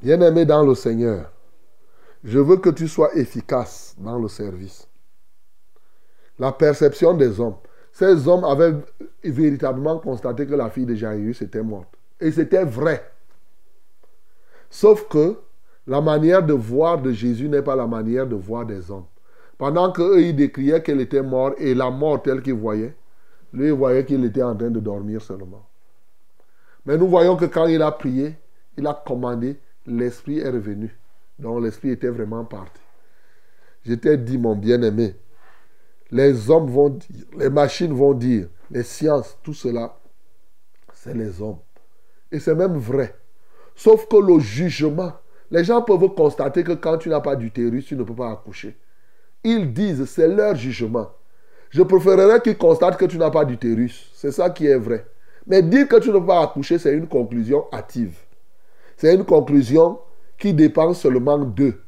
Bien-aimé dans le Seigneur, je veux que tu sois efficace dans le service. La perception des hommes. Ces hommes avaient véritablement constaté que la fille de Jairus était morte. Et c'était vrai. Sauf que la manière de voir de Jésus n'est pas la manière de voir des hommes. Pendant qu'eux, ils décriaient qu'elle était morte et la mort telle qu'ils voyaient, lui, il voyait qu'il était en train de dormir seulement. Mais nous voyons que quand il a prié, il a commandé, l'esprit est revenu. Donc l'esprit était vraiment parti. Je t'ai dit, mon bien-aimé, les hommes vont les machines vont dire, les sciences, tout cela, c'est les hommes. Et c'est même vrai. Sauf que le jugement, les gens peuvent constater que quand tu n'as pas d'utérus, tu ne peux pas accoucher. Ils disent, c'est leur jugement. Je préférerais qu'ils constatent que tu n'as pas d'utérus. C'est ça qui est vrai. Mais dire que tu ne peux pas accoucher, c'est une conclusion hâtive. C'est une conclusion qui dépend seulement d'eux.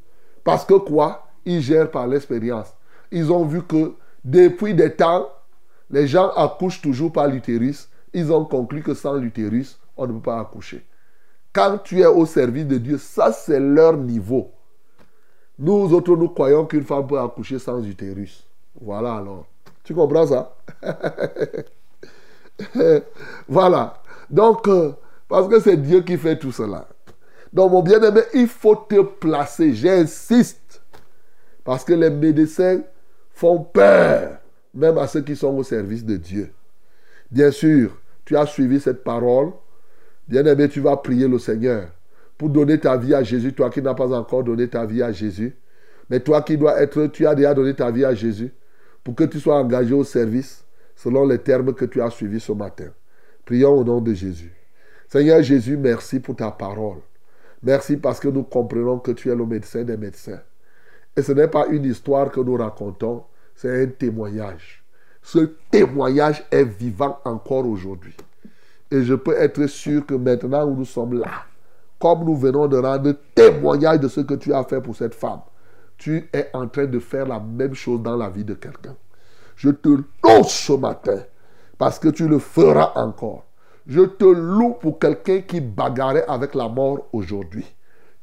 Parce que quoi? Ils gèrent par l'expérience. Ils ont vu que depuis des temps, les gens accouchent toujours par l'utérus. Ils ont conclu que sans l'utérus, on ne peut pas accoucher. Quand tu es au service de Dieu, ça c'est leur niveau. Nous autres, nous croyons qu'une femme peut accoucher sans utérus. Voilà alors. Tu comprends ça? *laughs* Voilà. Donc, euh, parce que c'est Dieu qui fait tout cela. Donc, mon bien-aimé, il faut te placer. J'insiste. Parce que les médecins font peur, même à ceux qui sont au service de Dieu. Bien sûr, tu as suivi cette parole. Bien-aimé, tu vas prier le Seigneur pour donner ta vie à Jésus, toi qui n'as pas encore donné ta vie à Jésus. Mais toi qui dois être, tu as déjà donné ta vie à Jésus pour que tu sois engagé au service selon les termes que tu as suivis ce matin. Prions au nom de Jésus. Seigneur Jésus, merci pour ta parole. Merci parce que nous comprenons que tu es le médecin des médecins. Et ce n'est pas une histoire que nous racontons, c'est un témoignage. Ce témoignage est vivant encore aujourd'hui. Et je peux être sûr que maintenant où nous sommes là, comme nous venons de rendre témoignage de ce que tu as fait pour cette femme, tu es en train de faire la même chose dans la vie de quelqu'un. Je te loue ce matin parce que tu le feras encore. Je te loue pour quelqu'un qui bagarrait avec la mort aujourd'hui,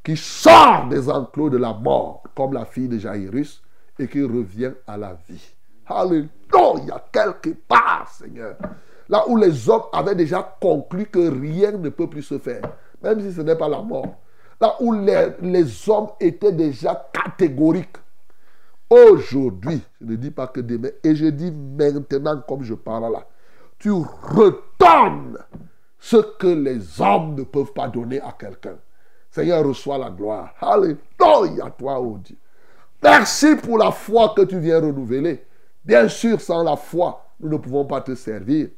qui sort des enclos de la mort comme la fille de Jairus et qui revient à la vie. Alléluia, quelque part, Seigneur. Là où les hommes avaient déjà conclu que rien ne peut plus se faire, même si ce n'est pas la mort. Là où les, les hommes étaient déjà catégoriques. Aujourd'hui, je ne dis pas que demain, et je dis maintenant comme je parle là, tu retournes ce que les hommes ne peuvent pas donner à quelqu'un. Seigneur, reçois la gloire. Alléluia, toi, oh Dieu. Merci pour la foi que tu viens renouveler. Bien sûr, sans la foi, nous ne pouvons pas te servir.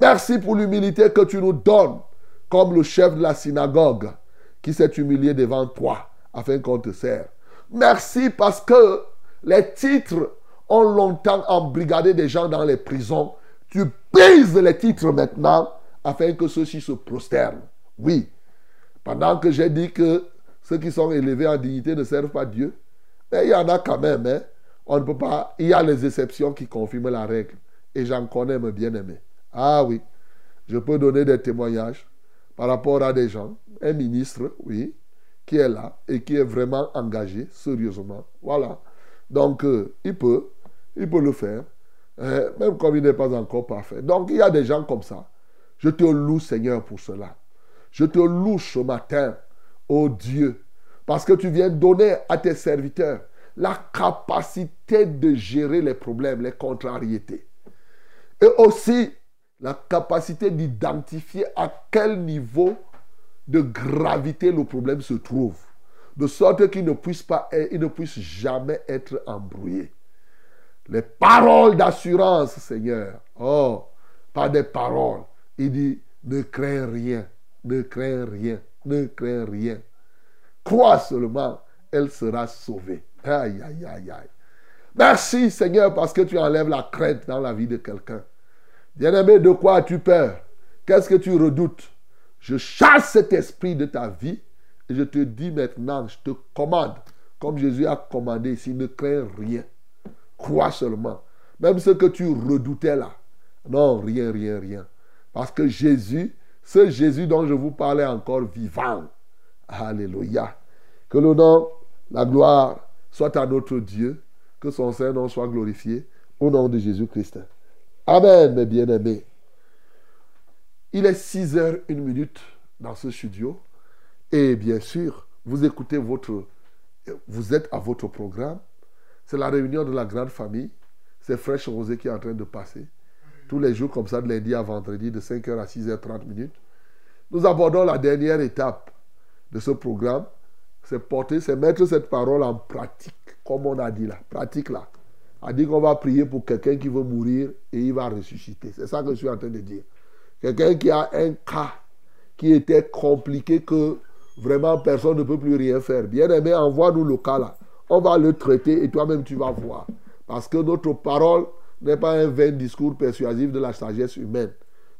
Merci pour l'humilité que tu nous donnes, comme le chef de la synagogue qui s'est humilié devant toi afin qu'on te serve. Merci parce que les titres ont longtemps embrigadé des gens dans les prisons. Tu brises les titres maintenant afin que ceux-ci se prosternent. Oui. Pendant que j'ai dit que ceux qui sont élevés en dignité ne servent pas Dieu, mais il y en a quand même. Hein? On ne peut pas. Il y a les exceptions qui confirment la règle. Et j'en connais, mes bien-aimés. Ah oui. Je peux donner des témoignages par rapport à des gens. Un ministre, oui, qui est là et qui est vraiment engagé sérieusement. Voilà. Donc, euh, il peut, il peut le faire, hein, même comme il n'est pas encore parfait. Donc, il y a des gens comme ça. Je te loue, Seigneur, pour cela. Je te loue ce matin, oh Dieu, parce que tu viens donner à tes serviteurs la capacité de gérer les problèmes, les contrariétés. Et aussi la capacité d'identifier à quel niveau de gravité le problème se trouve de sorte qu'il ne ne puisse jamais être embrouillé. Les paroles d'assurance, Seigneur. Oh, pas des paroles. Il dit, ne crains rien, ne crains rien, ne crains rien. Crois seulement, elle sera sauvée. Aïe, aïe, aïe, aïe. Merci, Seigneur, parce que tu enlèves la crainte dans la vie de quelqu'un. Bien-aimé, de quoi as-tu peur? Qu'est-ce que tu redoutes? Je chasse cet esprit de ta vie et je te dis maintenant, je te commande, comme Jésus a commandé ici, ne crains rien. Crois seulement. Même ce que tu redoutais là. Non, rien, rien, rien. Parce que Jésus, ce Jésus dont je vous parlais encore vivant, Alléluia. Que le nom, la gloire soit à notre Dieu, que son Saint-Nom soit glorifié au nom de Jésus-Christ. Amen, mes bien-aimés. Il est 6 heures une minute dans ce studio. Et bien sûr, vous écoutez votre. Vous êtes à votre programme. C'est la réunion de la grande famille. C'est Fraîche Rosée qui est en train de passer. Tous les jours, comme ça, de lundi à vendredi, de 5h à 6h30 minutes. Nous abordons la dernière étape de ce programme. C'est porter, c'est mettre cette parole en pratique, comme on a dit là. Pratique là. A dit qu'on va prier pour quelqu'un qui veut mourir et il va ressusciter. C'est ça que je suis en train de dire. Quelqu'un qui a un cas qui était compliqué que vraiment personne ne peut plus rien faire. Bien aimé, envoie-nous le cas là. On va le traiter et toi-même tu vas voir. Parce que notre parole n'est pas un vain discours persuasif de la sagesse humaine.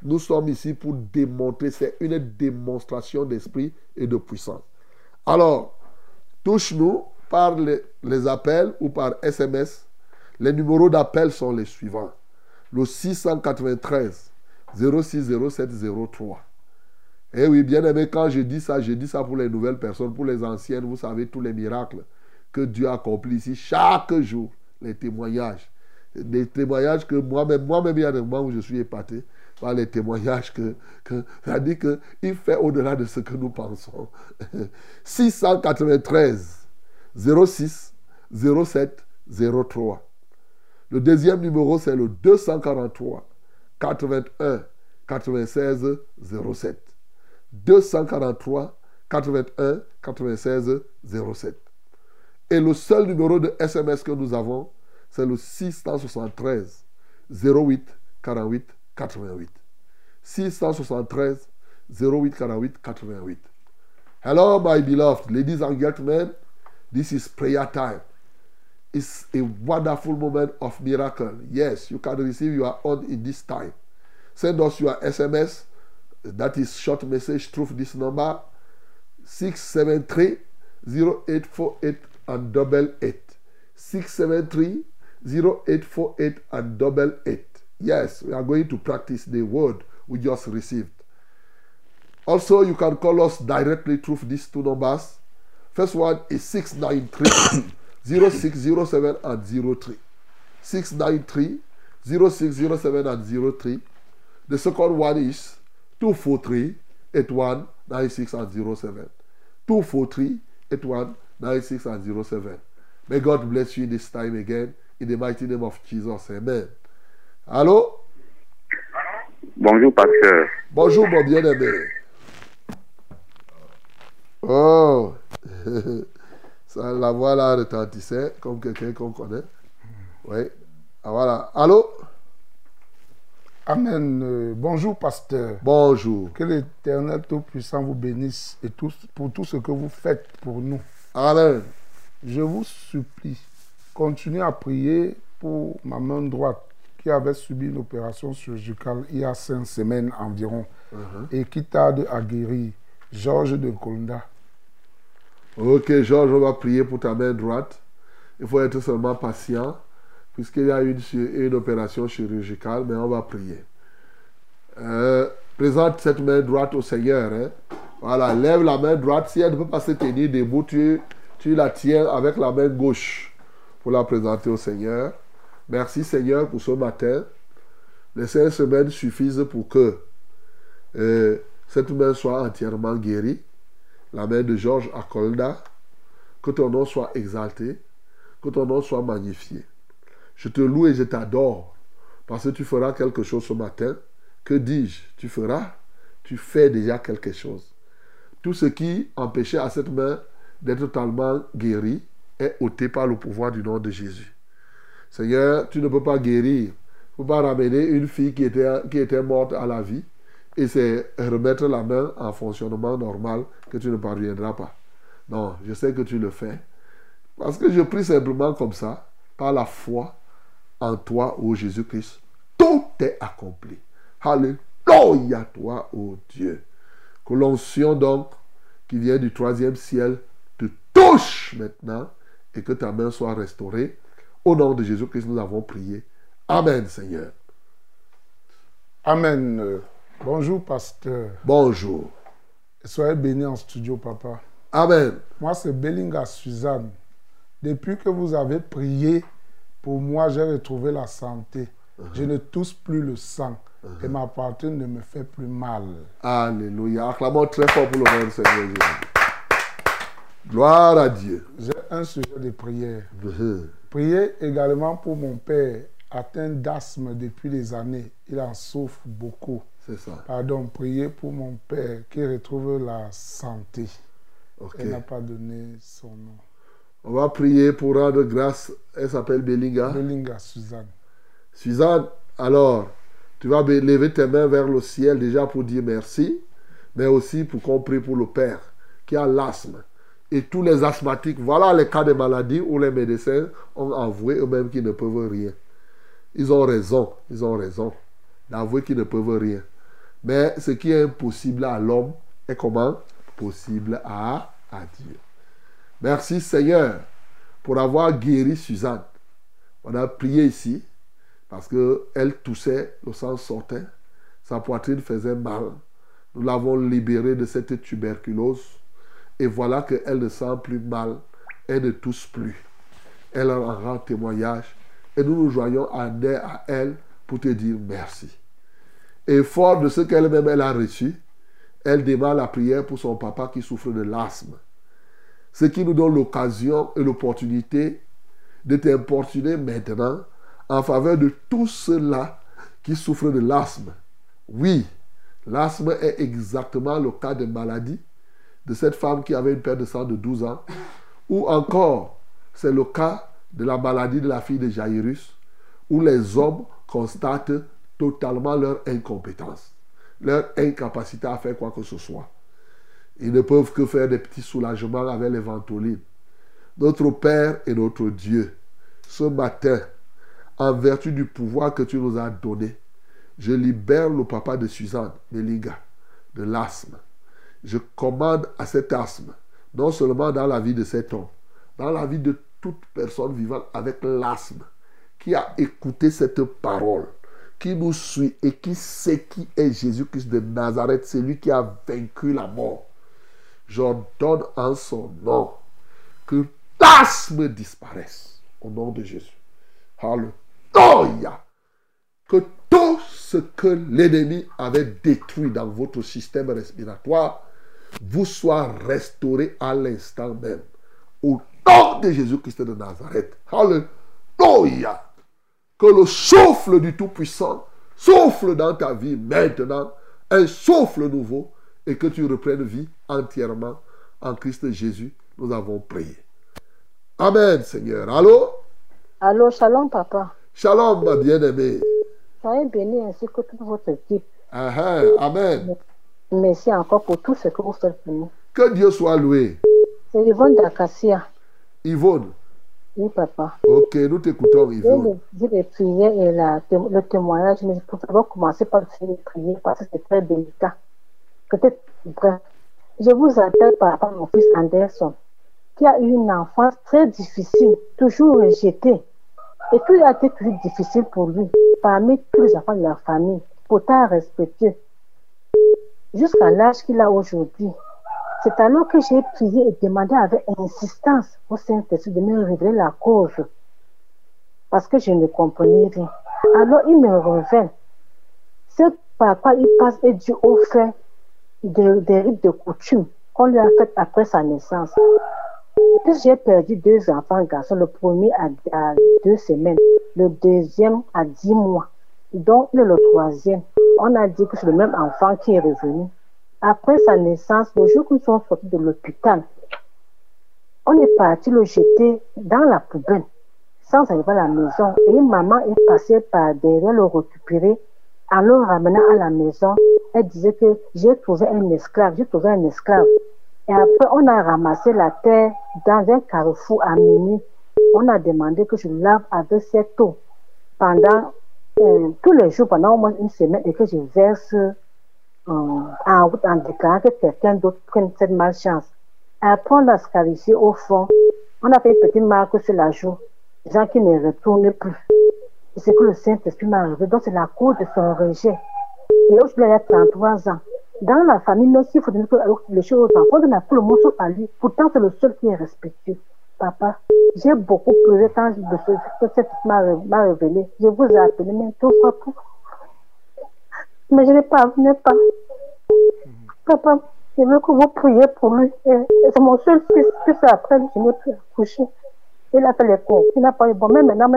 Nous sommes ici pour démontrer, c'est une démonstration d'esprit et de puissance. Alors, touche-nous par les, appels ou par SMS. Les numéros d'appel sont les suivants. Le 693 060703. Eh oui, bien aimé, quand je dis ça, je dis ça pour les nouvelles personnes, pour les anciennes. Vous savez tous les miracles Dieu accomplit ici chaque jour. Les témoignages. Des témoignages que moi-même, moi-même, il y a des moments où je suis épaté par les témoignages que, que ça dit qu'il fait au-delà de ce que nous pensons. 693 06 07 03. Le deuxième numéro, c'est le 243 81 96 07. 243 81 96 07. Et le seul numéro de SMS que nous avons, c'est le 673 08 48 88. 673 08 48 88. Hello, my beloved ladies and gentlemen. This is prayer time. It's a wonderful moment of miracle. Yes, you can receive your own in this time. Send us your SMS. That is short message through this number 673 0848 and double eight. 673 0848 and double eight. Yes, we are going to practice the word we just received. Also, you can call us directly through these two numbers. First one is 693 0607 *coughs* and 03. 693 0607 and 03. The second one is 243 81 96 and 07. 243 81 96 and 07. May God bless you this time again in the mighty name of Jesus. Amen. Allô? Bonjour, pasteur. Bonjour, mon bien-aimé. Oh, *laughs* ça, la voix là retentissait comme quelqu'un qu'on connaît. Oui. Ah, voilà. Allô? Amen. Euh, bonjour, pasteur. Bonjour. Que l'Éternel Tout-Puissant vous bénisse et tous, pour tout ce que vous faites pour nous. Amen. Je vous supplie, continuez à prier pour ma main droite qui avait subi une opération chirurgicale il y a cinq semaines environ et qui tarde à guérir. Georges de Kolda. Ok, Georges, on va prier pour ta main droite. Il faut être seulement patient, puisqu'il y a une, une opération chirurgicale, mais on va prier. Euh, présente cette main droite au Seigneur. hein. Voilà, lève la main droite. Si elle ne peut pas se tenir debout, tu, la tiens avec la main gauche pour la présenter au Seigneur. Merci Seigneur pour ce matin. Les cinq semaines suffisent pour que euh, cette main soit entièrement guérie la main de Georges Akolda, que ton nom soit exalté, que ton nom soit magnifié. Je te loue et je t'adore, parce que tu feras quelque chose ce matin. Que dis-je? Tu feras? Tu fais déjà quelque chose. Tout ce qui empêchait à cette main d'être totalement guérie est ôté par le pouvoir du nom de Jésus. Seigneur, tu ne peux pas guérir. Tu ne peux pas ramener une fille qui était, morte à la vie et c'est remettre la main en fonctionnement normal que tu ne parviendras pas. Non, je sais que tu le fais. Parce que je prie simplement comme ça, par la foi en toi, ô Jésus-Christ. Tout est accompli. Alléluia, toi, ô Dieu. Que l'onction donc, qui vient du troisième ciel, te touche maintenant et que ta main soit restaurée. Au nom de Jésus-Christ, nous avons prié. Amen, Seigneur. Amen. Bonjour, pasteur. Bonjour. Soyez bénis en studio, papa. Amen. Moi, c'est Belinga Suzanne. Depuis que vous avez prié, pour moi, j'ai retrouvé la santé. Je ne tousse plus le sang. Et ma poitrine ne me fait plus mal. Alléluia. Acclamons très fort pour le nom du Seigneur Jésus. Gloire à Dieu. J'ai un sujet de prière. Mhm. Priez également pour mon père, atteint d'asthme depuis des années. Il en souffre beaucoup. C'est ça. Pardon, priez pour mon père qui retrouve la santé. Ok. Elle n'a pas donné son nom. On va prier pour rendre grâce. Elle s'appelle Belinga. Belinga Suzanne. Suzanne, alors, tu vas lever tes mains vers le ciel déjà pour dire merci, mais aussi pour qu'on prie pour le Père qui a l'asthme. Et tous les asthmatiques, voilà les cas de maladie où les médecins ont avoué eux-mêmes qu'ils ne peuvent rien. Ils ont raison, ils ont raison d'avouer qu'ils ne peuvent rien. Mais ce qui est impossible à l'homme est comment? Possible à, à Dieu. Merci Seigneur pour avoir guéri Suzanne. On a prié ici parce qu'elle toussait, le sang sortait, sa poitrine faisait mal. Nous l'avons libérée de cette tuberculose et voilà qu'elle ne sent plus mal, elle ne tousse plus. Elle en rend témoignage et nous nous joignons à elle pour te dire merci. Et fort de ce qu'elle-même elle a reçu, elle démarre la prière pour son papa qui souffre de l'asthme. Ce qui nous donne l'occasion et l'opportunité de t'importuner maintenant en faveur de tous ceux-là qui souffrent de l'asthme. Oui, l'asthme est exactement le cas de maladie de cette femme qui avait une perte de sang de 12 ans, ou encore c'est le cas de la maladie de la fille de Jairus, où les hommes constatent totalement leur incompétence, leur incapacité à faire quoi que ce soit. Ils ne peuvent que faire des petits soulagements avec les ventoline. Notre Père et notre Dieu, ce matin, en vertu du pouvoir que tu nous as donné, je libère le papa de Suzanne, Melinga, de l'asthme. Je commande à cet asthme, non seulement dans la vie de cet homme, dans la vie de toute personne vivant avec l'asthme, qui a écouté cette parole, qui nous suit et qui sait qui est Jésus-Christ de Nazareth, celui qui a vaincu la mort. J'ordonne en son nom que l'asthme disparaisse au nom de Jésus. Que tout ce que l'ennemi avait détruit dans votre système respiratoire vous soit restauré à l'instant même. Au nom de Jésus-Christ de Nazareth. Alléluia. Que le souffle du Tout-Puissant souffle dans ta vie maintenant. Un souffle nouveau et que tu reprennes vie entièrement en Christ Jésus. Nous avons prié. Amen, Seigneur. Allô? Allô, shalom, papa. Shalom, ma bien-aimée. Soyez bénis ainsi que toute votre équipe. Amen. Merci encore pour tout ce que vous faites pour nous. Que Dieu soit loué. C'est Yvonne d'Acacia. Yvonne. Oui, papa. Ok, nous t'écoutons, Yvonne. j'ai les prières et la- le témoignage, mais pour d'abord commencer par les prières parce que c'est très délicat. Peut-être, bref. Je vous appelle par rapport à mon fils Anderson, qui a eu une enfance très difficile, toujours rejetée. Et tout a été toujours difficile pour lui, parmi tous les enfants de la famille, pourtant respectueux. Jusqu'à l'âge qu'il a aujourd'hui. C'est alors que j'ai prié et demandé avec insistance au Saint-Esprit de me révéler la cause parce que je ne comprenais rien. Alors il me révèle ce par quoi il passe est dû au fait des, des rites de coutume qu'on lui a fait après sa naissance. J'ai perdu deux enfants garçons, le premier à, deux semaines, le deuxième à dix mois, donc le troisième. On a dit que c'est le même enfant qui est revenu. Après sa naissance, le jour où ils sont sortis de l'hôpital, on est parti le jeter dans la poubelle sans arriver à la maison. Et maman est passée par derrière le récupérer. En le ramenant à la maison, elle disait que j'ai trouvé un esclave, j'ai trouvé un esclave. Et après, on a ramassé la terre dans un carrefour à minuit. On a demandé que je lave avec cette eau pendant euh, tous les jours, pendant au moins une semaine, et que je verse euh, en route en déclarant que quelqu'un d'autre prenne cette malchance. Après, on l'a scarifié au fond. On a fait une petite marque sur la joue. Gens qui ne retournent plus. Et c'est que le Saint-Esprit m'a arrivé. Donc, c'est la cause de son rejet. Et aujourd'hui, il a 33 ans. Dans la famille, même s'il faut donner les choses aux enfants, on n'a plus le morceau à lui. Pourtant, c'est le seul qui est respectueux. Papa, j'ai beaucoup pleuré quand de ce que cette m'a m'a révélé. Je vous ai appelé, mais tout ça pour. Mais je n'ai pas, je n'ai pas. Papa, je veux que vous priez pour lui. C'est mon seul fils. Puis c'est après, je n'ai plus accouché. Il a fait les cours. Il n'a pas eu bon. Mais maintenant,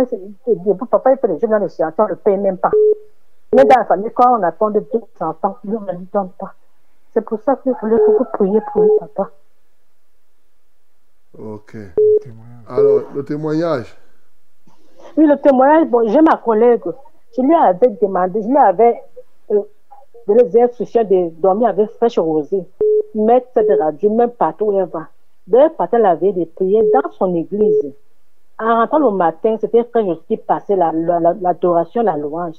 papa, il fait les jeux dans les sciences. On ne le paye même pas. Mais dans la famille, quand on attend de deux enfants, lui, on ne lui donne pas. C'est pour ça que je voulais que vous priez pour lui, papa. Ok. Alors, le témoignage. Oui, le témoignage, bon, j'ai ma collègue. Je lui avais demandé, je lui avais euh, donné des instructions de dormir avec fraîche rosée, mettre de radio, même partout où elle va. D'ailleurs, partait la veille de prier dans son église. En rentrant le matin, c'était passé la- la- la- l'adoration, la, louange.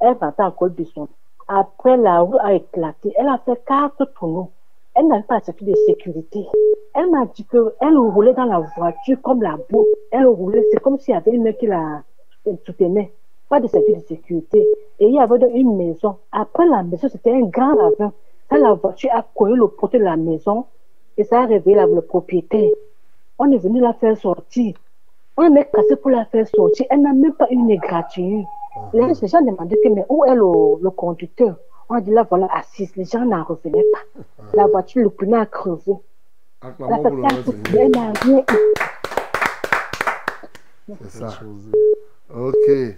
Elle rentrait en col son. Après, la roue a éclaté. Elle a fait quatre tourneaux. Elle n'avait pas de sécurité. Elle m'a dit qu'elle roulait dans la voiture comme la boue. Elle roulait, c'est comme s'il y avait une main qui la soutenait. Pas de sécurité. Et il y avait une maison. Après la maison, c'était un grand ravin. La voiture a cogné le poteau de la maison, et ça a réveillé le propriétaire. On est venu la faire sortir. On a même cassé pour la faire sortir. Elle n'a même pas eu une égratignure. Les les gens demandaient que, mais où est le, le conducteur? On a dit là, voilà, assise. Les gens n'en revenaient pas. La voiture, le pneu a crevé. Elle a Acclamons fait pour le nom quatre du coups, elle n'a rien. C'est ça. Ok.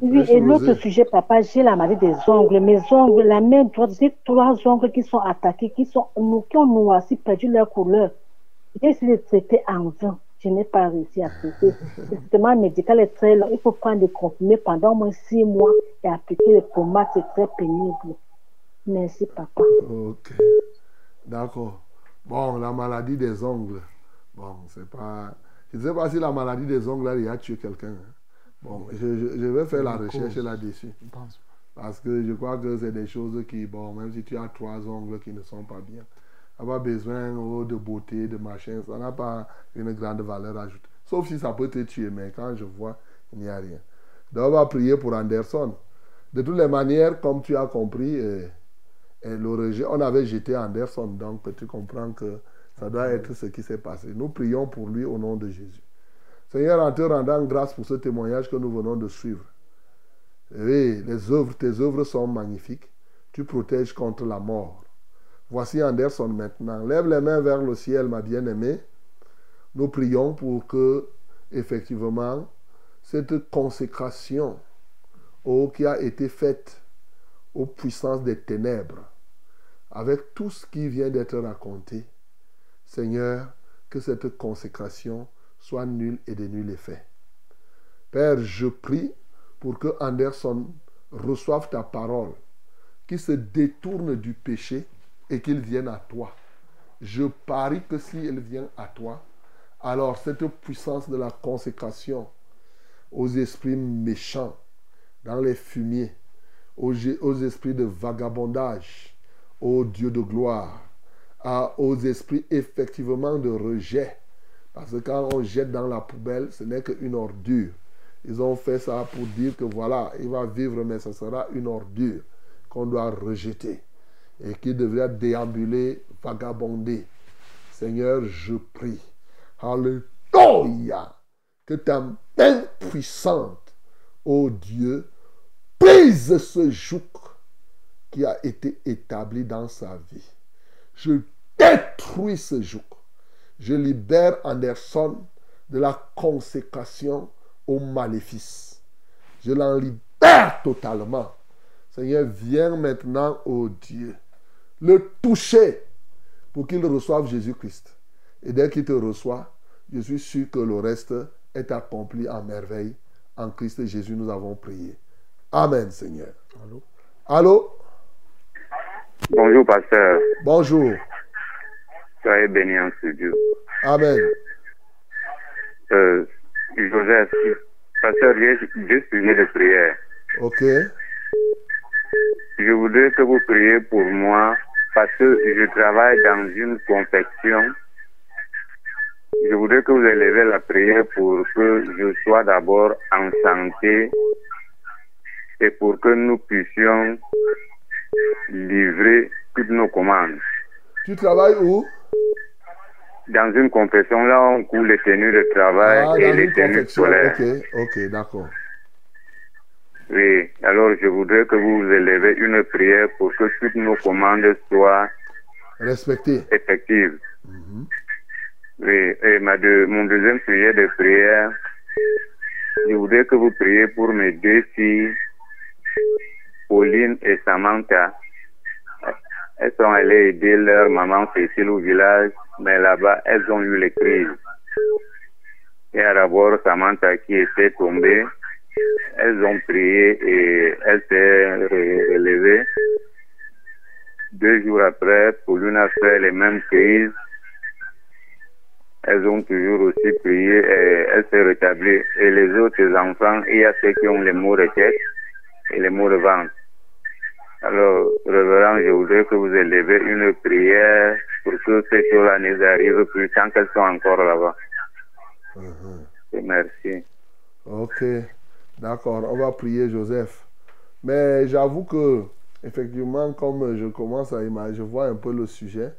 Oui, et l'autre sujet, papa, j'ai la maladie des ongles. Mes ongles, la main droite, j'ai trois ongles qui sont attaqués, qui, sont, qui ont noirci, perdu leur couleur. J'ai essayé de traiter en vain. Je n'ai pas réussi à traiter. Le traitement médical est très long. Il faut prendre des comprimés pendant au moins six mois et appliquer les pommades. C'est très pénible. Merci, papa. Ok. D'accord. Bon, la maladie des ongles. Bon, c'est pas. Je ne sais pas si la maladie des ongles là, il a tué quelqu'un. hein. Bon, je, je- je vais faire la recherche là-dessus. Je pense. Parce que je crois que c'est des choses qui, bon, même si tu as trois ongles qui ne sont pas bien, pas besoin oh, de beauté, de machin, ça n'a pas une grande valeur ajoutée. Sauf si ça peut te tuer, mais quand je vois, il n'y a rien. Donc on va prier pour Anderson. De toutes les manières, comme tu as compris, euh, et le rejet, on avait jeté Anderson, donc tu comprends que ça doit être ce qui s'est passé. Nous prions pour lui au nom de Jésus. Seigneur, en te rendant grâce pour ce témoignage que nous venons de suivre. Oui, les œuvres, tes œuvres sont magnifiques. Tu protèges contre la mort. Voici Anderson maintenant. Lève les mains vers le ciel, ma bien-aimée. Nous prions pour que, effectivement, cette consécration oh, qui a été faite aux puissances des ténèbres, avec tout ce qui vient d'être raconté, Seigneur, que cette consécration soit nulle et de nul effet. Père, je prie pour que Anderson reçoive ta parole, qu'il se détourne du péché et qu'il vienne à toi. Je parie que s'il vient à toi, alors cette puissance de la consécration aux esprits méchants, dans les fumiers, aux, aux esprits de vagabondage, ô Dieu de gloire, aux esprits effectivement de rejet. Parce que quand on jette dans la poubelle, ce n'est qu'une ordure. Ils ont fait ça pour dire que voilà, il va vivre, mais ce sera une ordure qu'on doit rejeter et qui devrait déambuler, vagabonder. Seigneur, je prie. Alléluia. Que ta main puissante, ô Dieu, brise ce joug qui a été établi dans sa vie. Je détruis ce joug. Je libère Anderson de la consécration au maléfice. Je l'en libère totalement. Seigneur, viens maintenant, ô Dieu, le toucher pour qu'il reçoive Jésus-Christ. Et dès qu'il te reçoit, je suis sûr que le reste est accompli en merveille. En Christ Jésus, nous avons prié. Amen, Seigneur. Allô? Allô? Bonjour, pasteur. Bonjour. Soyez béni en ce Dieu. Amen. Euh, Joseph, pasteur, j'ai deux sujets de prière. Ok. Je voudrais que vous priez pour moi parce que je travaille dans une confection. Je voudrais que vous élevez la prière pour que je sois d'abord en santé et pour que nous puissions livrer toutes nos commande. Tu travailles où? Dans une confession, là, on coule les tenues de travail Ah, et les tenues confection. scolaires. Ok, ok, d'accord. Oui, alors je voudrais que vous élevez une prière pour que toutes nos commandes soient Respecté. effectives. Oui, et ma deux- mon deuxième prière de prière, je voudrais que vous priez pour mes deux filles, Pauline et Samantha. Elles sont allées aider leur maman Cécile au village, mais là-bas, elles ont eu les crises. Il y a d'abord Samantha qui était tombée. Elles ont prié et elle s'est re- relevée. Deux jours après, Pauline a fait les mêmes crises. Elles ont toujours aussi prié et elle s'est rétablie. Et les autres enfants, il y a ceux qui ont les maux de tête et les maux de ventre. Alors, révérend, je voudrais que vous élevez une prière pour que ces choses-là nous arrivent plus tant qu'elles sont encore là-bas. Et merci. Ok, d'accord, on va prier Joseph. Mais j'avoue que, effectivement, comme je commence à imaginer, je vois un peu le sujet,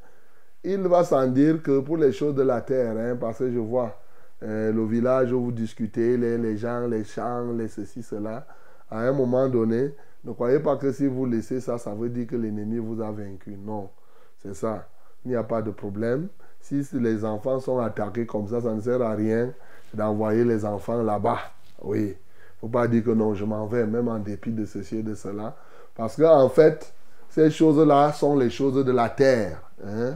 il va sans dire que pour les choses de la terre, hein, parce que je vois euh, le village où vous discutez, les, les gens, les champs, les ceci, cela, à un moment donné, ne croyez pas que si vous laissez ça, ça veut dire que l'ennemi vous a vaincu. Non, c'est ça. Il n'y a pas de problème. Si les enfants sont attaqués comme ça, ça ne sert à rien d'envoyer les enfants là-bas. Oui. Faut pas dire que non, je m'en vais, même en dépit de ceci et de cela. Parce qu'en fait, ces choses-là sont les choses de la terre. hein.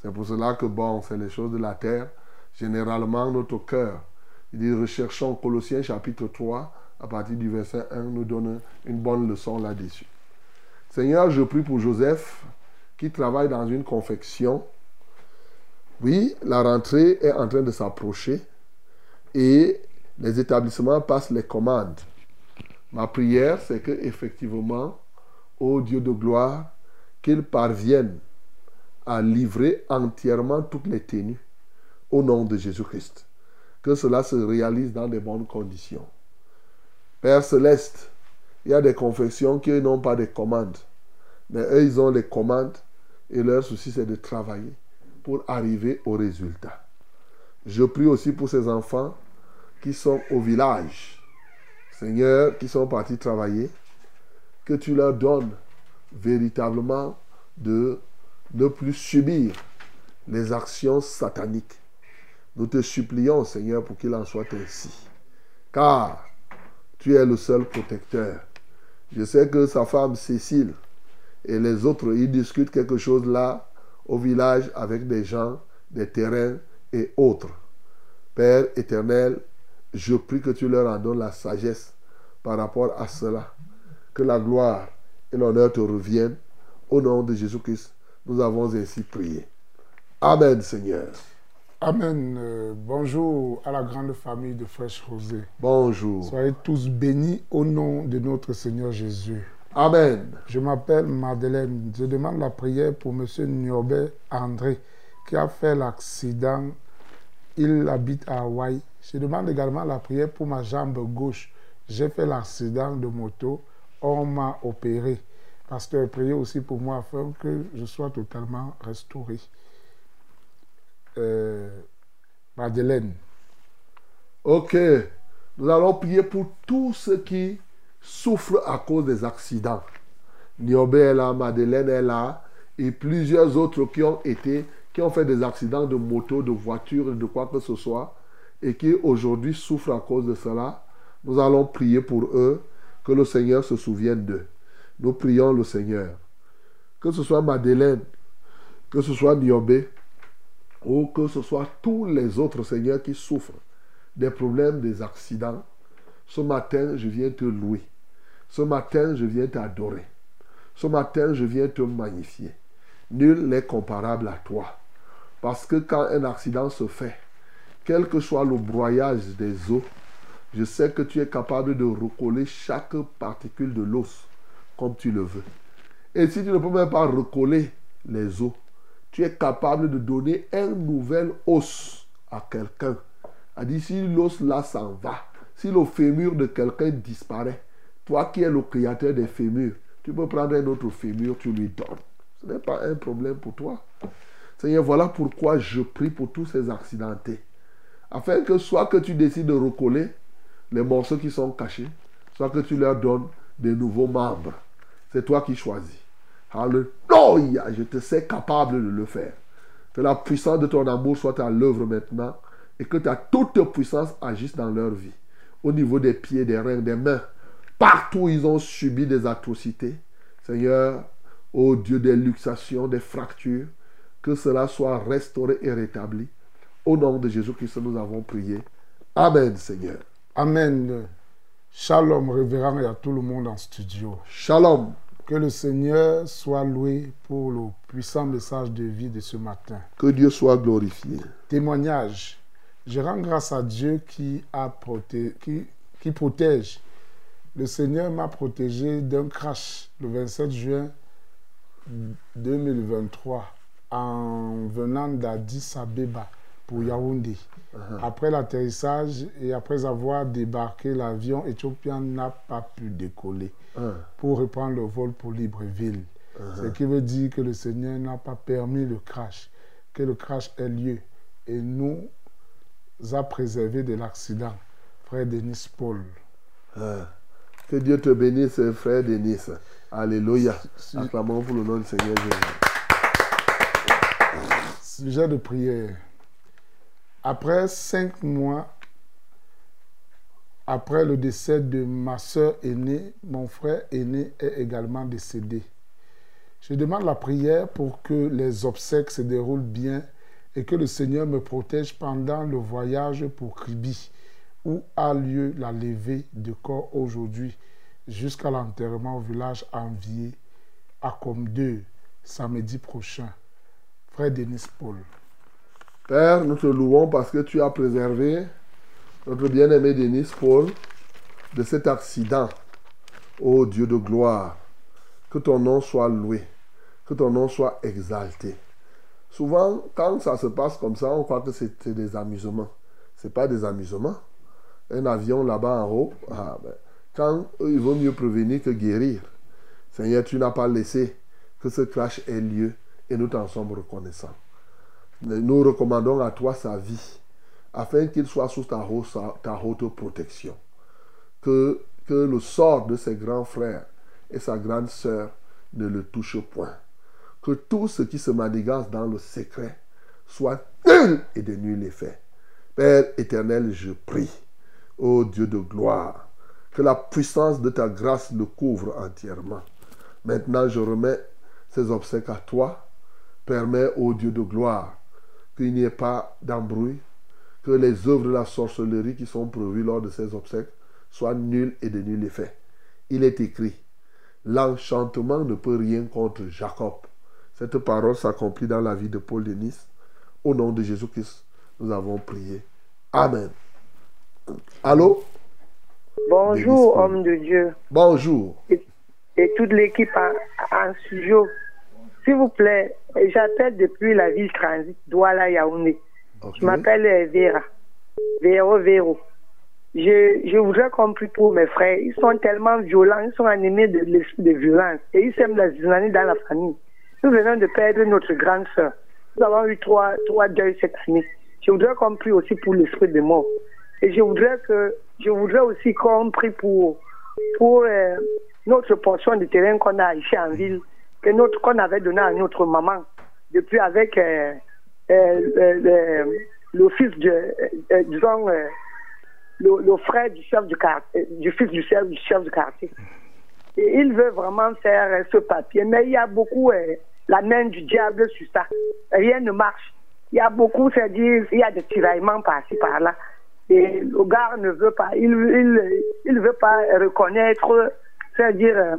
C'est pour cela que, bon, c'est les choses de la terre. Généralement, notre cœur. Il dit, recherchons Colossiens chapitre 3, à partir du verset 1, nous donne une bonne leçon là-dessus. Seigneur, je prie pour Joseph, qui travaille dans une confection. Oui, la rentrée est en train de s'approcher et les établissements passent les commandes. Ma prière, c'est que effectivement, ô Dieu de gloire, qu'ils parviennent à livrer entièrement toutes les tenues au nom de Jésus-Christ. Que cela se réalise dans de bonnes conditions. Père céleste, il y a des confections qui n'ont pas de commandes. Mais eux, ils ont les commandes et leur souci, c'est de travailler pour arriver au résultat. Je prie aussi pour ces enfants qui sont au village. Seigneur, qui sont partis travailler, que tu leur donnes véritablement de ne plus subir les actions sataniques. Nous te supplions, Seigneur, pour qu'il en soit ainsi. Car tu es le seul protecteur. Je sais que sa femme Cécile et les autres, ils discutent quelque chose là au village avec des gens, des terrains et autres. Père éternel, je prie que tu leur en donnes la sagesse par rapport à cela. Que la gloire et l'honneur te reviennent. Au nom de Jésus-Christ, nous avons ainsi prié. Amen, Seigneur. Amen. Euh, bonjour à la grande famille de Fraîche Rosée. Bonjour. Soyez tous bénis au nom de notre Seigneur Jésus. Amen. Je m'appelle Madeleine. Je demande la prière pour M. Niobé André qui a fait l'accident. Il habite à Hawaï. Je demande également la prière pour ma jambe gauche. J'ai fait l'accident de moto. On m'a opéré. Pasteur, priez aussi pour moi afin que je sois totalement restauré. Euh, Madeleine. Ok. Nous allons prier pour tous ceux qui souffrent à cause des accidents. Niobé est là, Madeleine est là, et plusieurs autres qui ont été, qui ont fait des accidents de moto, de voiture, de quoi que ce soit, et qui aujourd'hui souffrent à cause de cela. Nous allons prier pour eux, que le Seigneur se souvienne d'eux. Nous prions le Seigneur. Que ce soit Madeleine, que ce soit Niobé, ou que ce soit tous les autres Seigneurs qui souffrent des problèmes, des accidents. Ce matin, je viens te louer. Ce matin, je viens t'adorer. Ce matin, je viens te magnifier. Nul n'est comparable à toi. Parce que quand un accident se fait, quel que soit le broyage des os, je sais que tu es capable de recoller chaque particule de l'os comme tu le veux. Et si tu ne peux même pas recoller les os, tu es capable de donner un nouvel os à quelqu'un. A dit si l'os là s'en va, si le fémur de quelqu'un disparaît, toi qui es le créateur des fémurs, tu peux prendre un autre fémur, tu lui donnes. Ce n'est pas un problème pour toi. Seigneur, voilà pourquoi je prie pour tous ces accidentés. Afin que soit que tu décides de recoller les morceaux qui sont cachés, soit que tu leur donnes des nouveaux membres. C'est toi qui choisis. Alléluia, je te sais capable de le faire. Que la puissance de ton amour soit à l'œuvre maintenant et que ta toute puissance agisse dans leur vie. Au niveau des pieds, des reins, des mains, partout ils ont subi des atrocités. Seigneur, ô Dieu des luxations, des fractures, que cela soit restauré et rétabli. Au nom de Jésus-Christ, nous avons prié. Amen, Seigneur. Amen. Shalom, révérend, et à tout le monde en studio. Shalom. Que le Seigneur soit loué pour le puissant message de vie de ce matin. Que Dieu soit glorifié. Témoignage. Je rends grâce à Dieu qui, a proté- qui, qui protège. Le Seigneur m'a protégé d'un crash le 27 juin 2023 en venant d'Addis Abeba pour Yaoundé. Après l'atterrissage et après avoir débarqué, l'avion éthiopien n'a pas pu décoller Hein. pour reprendre le vol pour Libreville. Ce qui veut dire que le Seigneur n'a pas permis le crash, que le crash ait lieu et nous a préservé de l'accident. Frère Denis Paul. Que Dieu te bénisse, frère Denis. Alléluia. Acclamons pour le nom du Seigneur Jésus. Sujet de prière. Après cinq mois, après le décès de ma soeur aînée, mon frère aîné est également décédé. Je demande la prière pour que les obsèques se déroulent bien et que le Seigneur me protège pendant le voyage pour Kribi, où a lieu la levée de corps aujourd'hui, jusqu'à l'enterrement au village envié à Comme 2, samedi prochain. Frère Denis Paul. Père, nous te louons parce que tu as préservé notre bien-aimé Denis Paul de cet accident. Ô Dieu de gloire, que ton nom soit loué, que ton nom soit exalté. Souvent, quand ça se passe comme ça, on croit que c'est des amusements. Ce n'est pas des amusements. Un avion là-bas en haut, ah, ben, quand il vaut mieux prévenir que guérir. Seigneur, tu n'as pas laissé que ce crash ait lieu et nous t'en sommes reconnaissants. Nous recommandons à toi sa vie, afin qu'il soit sous ta haute, protection. Que, le sort de ses grands frères et sa grande sœur ne le touche point. Que tout ce qui se manigance dans le secret soit nul et de nul effet. Père éternel, je prie, ô Dieu de gloire, que la puissance de ta grâce le couvre entièrement. Maintenant, je remets ces obsèques à toi. Permets, ô Dieu de gloire, qu'il n'y ait pas d'embrouille, que les œuvres de la sorcellerie qui sont prévues lors de ces obsèques soient nulles et de nul effet. Il est écrit, l'enchantement ne peut rien contre Jacob. Cette parole s'accomplit dans la vie de Paul Denis. Au nom de Jésus-Christ, nous avons prié. Amen. Allô? Bonjour, homme de Dieu. Bonjour. Et, et toute l'équipe en, en studio. S'il vous plaît, j'appelle depuis la ville transit Douala Yaoundé. Je m'appelle euh, Vera. Véro Véro. Je, je voudrais qu'on prie pour mes frères. Ils sont tellement violents, ils sont animés de l'esprit de violence et ils sèment la dynamique dans la famille. Nous venons de perdre notre grande sœur. Nous avons eu trois, trois deuils cette année. Je voudrais qu'on prie aussi pour l'esprit de mort. Et je voudrais que je voudrais aussi qu'on prie pour, pour euh, notre portion de terrain qu'on a ici en ville, que notre qu'on avait donné à notre maman, depuis avec euh, euh, euh, le fils de, euh, disons, euh, le, frère du chef du quartier, du fils du chef, du chef du quartier. Et il veut vraiment faire euh, ce papier, mais il y a beaucoup euh, la main du diable sur ça. Rien ne marche. Il y a beaucoup, c'est-à-dire, il y a des tiraillements par-ci, par-là. Et le gars ne veut pas, il il, il veut pas reconnaître, c'est-à-dire euh,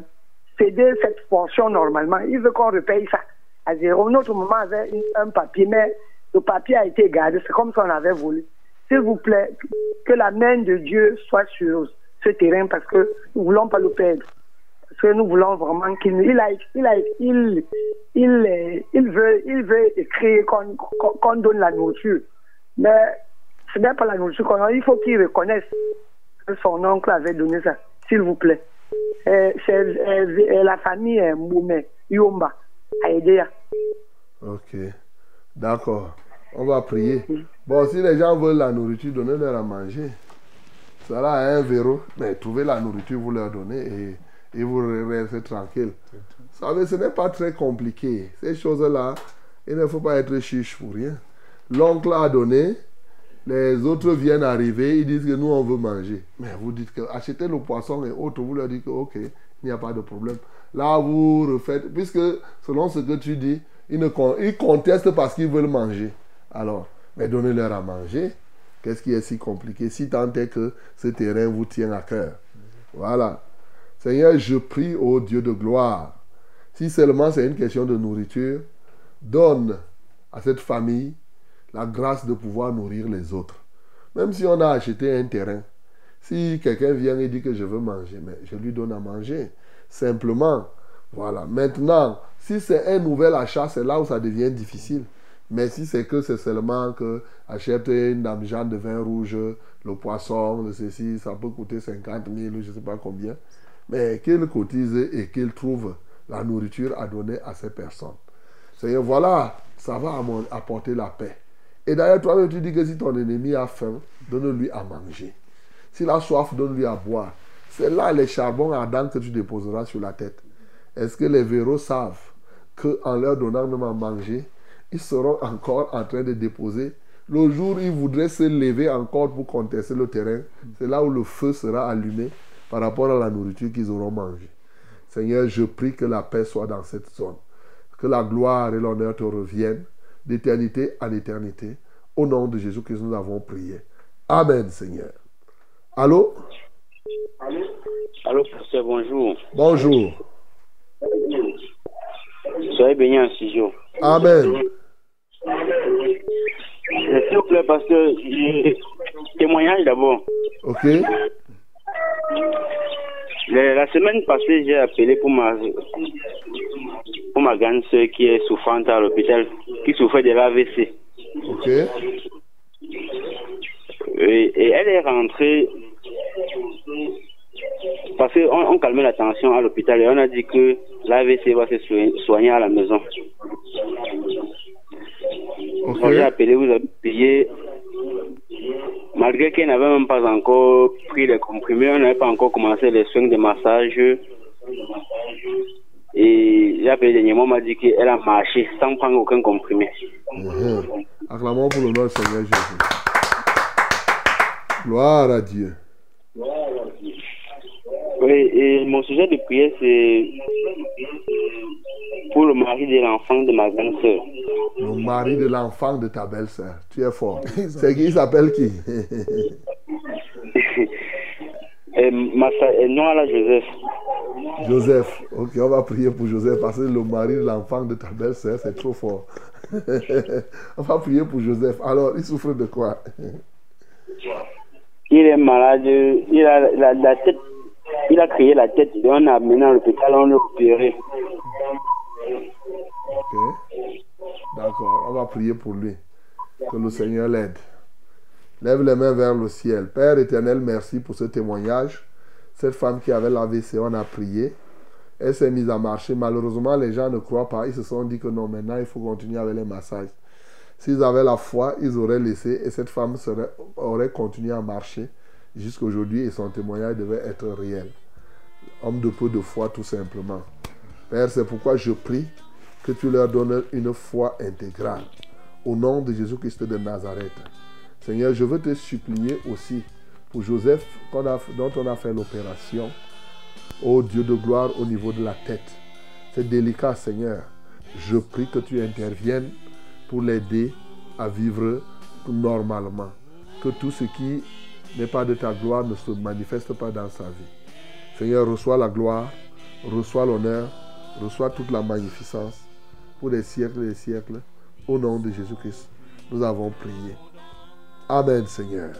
céder cette portion normalement. Il veut qu'on repaye ça à zéro. Notre maman avait un papier, mais le papier a été gardé. C'est comme si on avait volé. S'il vous plaît, que la main de Dieu soit sur ce terrain parce que nous ne voulons pas le perdre. Parce que nous voulons vraiment qu'il il a, il, a, il, il, il veut, il veut écrire qu'on qu'on donne la nourriture. Mais ce n'est pas la nourriture qu'on a. Il faut qu'il reconnaisse que son oncle avait donné ça. S'il vous plaît. C'est euh, euh, la famille Mboumé, Yomba. là. Ok. D'accord. On va prier. Bon, si les gens veulent la nourriture, donnez-leur à manger. Ça là un verrou. Mais trouvez la nourriture, vous leur donnez et, et vous restez tranquille. Vous savez, ce n'est pas très compliqué. Ces choses-là, il ne faut pas être chiche pour rien. L'oncle a donné, les autres viennent arriver, ils disent que nous, on veut manger. Mais vous dites que achetez le poisson et autres, vous leur dites que ok, il n'y a pas de problème. Là, vous refaites, puisque selon ce que tu dis, ils, ils contestent parce qu'ils veulent manger. Alors, mais donnez-leur à manger. Qu'est-ce qui est si compliqué? Si tant est que ce terrain vous tient à cœur. Voilà. Seigneur, je prie au Dieu de gloire. Si seulement c'est une question de nourriture, donne à cette famille la grâce de pouvoir nourrir les autres. Même si on a acheté un terrain, si quelqu'un vient et dit que je veux manger, mais je lui donne à manger. Simplement, voilà. Maintenant, si c'est un nouvel achat, c'est là où ça devient difficile. Mais si c'est que c'est seulement que achète une dame de vin rouge, le poisson, le ceci, ça peut coûter 50 000 ou je ne sais pas combien. Mais qu'il cotise et qu'il trouve la nourriture à donner à ces personnes. Seigneur, voilà, ça va apporter la paix. Et d'ailleurs, toi-même, tu dis que si ton ennemi a faim, donne-lui à manger. S'il a soif, donne-lui à boire. C'est là les charbons ardents que tu déposeras sur la tête. Est-ce que les verrous savent qu'en leur donnant même à manger, ils seront encore en train de déposer? Le jour où ils voudraient se lever encore pour contester le terrain, c'est là où le feu sera allumé par rapport à la nourriture qu'ils auront mangée. Seigneur, je prie que la paix soit dans cette zone. Que la gloire et l'honneur te reviennent d'éternité en éternité. Au nom de Jésus-Christ, nous avons prié. Amen, Seigneur. Allô? Allô, pasteur, bonjour. Bonjour. Soyez bénis en studio. Amen. S'il vous plaît, pasteur, témoignage d'abord. Ok. La semaine passée, j'ai appelé pour ma, pour ma grande soeur qui est souffrante à l'hôpital, qui souffrait de l'AVC. Ok. Et, et elle est rentrée parce qu'on on calmait la tension à l'hôpital et on a dit que l'AVC va se soigner- à la maison. Ok. Quand j'ai appelé, vous avez payé. Malgré qu'elle n'avait même pas encore pris les comprimés, on n'avait pas encore commencé les soins de massage. Et appelé dernièrement, m'a dit qu'elle a marché sans prendre aucun comprimé. Mhm. Acclamons pour le nom du Seigneur Jésus. Gloire à Dieu. Oui, et mon sujet de prière, c'est pour le mari de l'enfant de ma grande sœur. Le mari de l'enfant de ta belle-sœur. Tu es fort. C'est qui il s'appelle qui? *laughs* Et ma sœur, et non, là, Joseph. Joseph. Ok, on va prier pour Joseph parce que le mari de l'enfant de ta belle-sœur, c'est trop fort. *laughs* on va prier pour Joseph. Alors, il souffre de quoi? Il est malade, il a la, la tête, il a créé la tête, et on a amené à l'hôpital, on l'a opéré. Ok. D'accord, on va prier pour lui. Que le Seigneur l'aide. Lève les mains vers le ciel. Père éternel, merci pour ce témoignage. Cette femme qui avait l'AVC, on a prié. Elle s'est mise à marcher. Malheureusement, les gens ne croient pas. Ils se sont dit que non, maintenant, il faut continuer avec les massages. S'ils avaient la foi, ils auraient laissé et cette femme aurait continué à marcher jusqu'aujourd'hui et son témoignage devait être réel. Homme de peu de foi, tout simplement. Père, c'est pourquoi je prie que tu leur donnes une foi intégrale. Au nom de Jésus-Christ de Nazareth. Seigneur, je veux te supplier aussi pour Joseph dont on a fait l'opération. Ô Dieu de gloire au niveau de la tête. C'est délicat, Seigneur. Je prie que tu interviennes pour l'aider à vivre normalement. Que tout ce qui n'est pas de ta gloire ne se manifeste pas dans sa vie. Seigneur, reçois la gloire, reçois l'honneur, reçois toute la magnificence pour les siècles et les siècles. Au nom de Jésus-Christ, nous avons prié. Amen, Seigneur.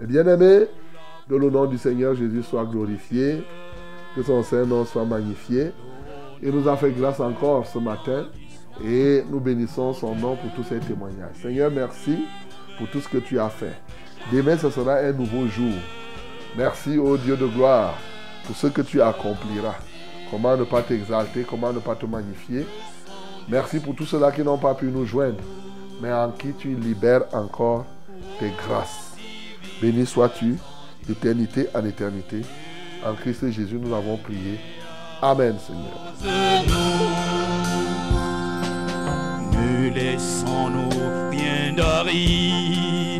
Et bien-aimés, que le nom du Seigneur Jésus soit glorifié, que son Saint-Nom soit magnifié. Il nous a fait grâce encore ce matin et nous bénissons son nom pour tous ces témoignages. Seigneur, merci pour tout ce que tu as fait. Demain, ce sera un nouveau jour. Merci, ô Dieu de gloire, pour ce que tu accompliras. Comment ne pas t'exalter, comment ne pas te magnifier. Merci pour tous ceux-là qui n'ont pas pu nous joindre, mais en qui tu libères encore tes grâces. Béni sois-tu d'éternité en éternité. En Christ Jésus, nous avons prié. Amen, Seigneur. Ne laissons-nous rien d'aride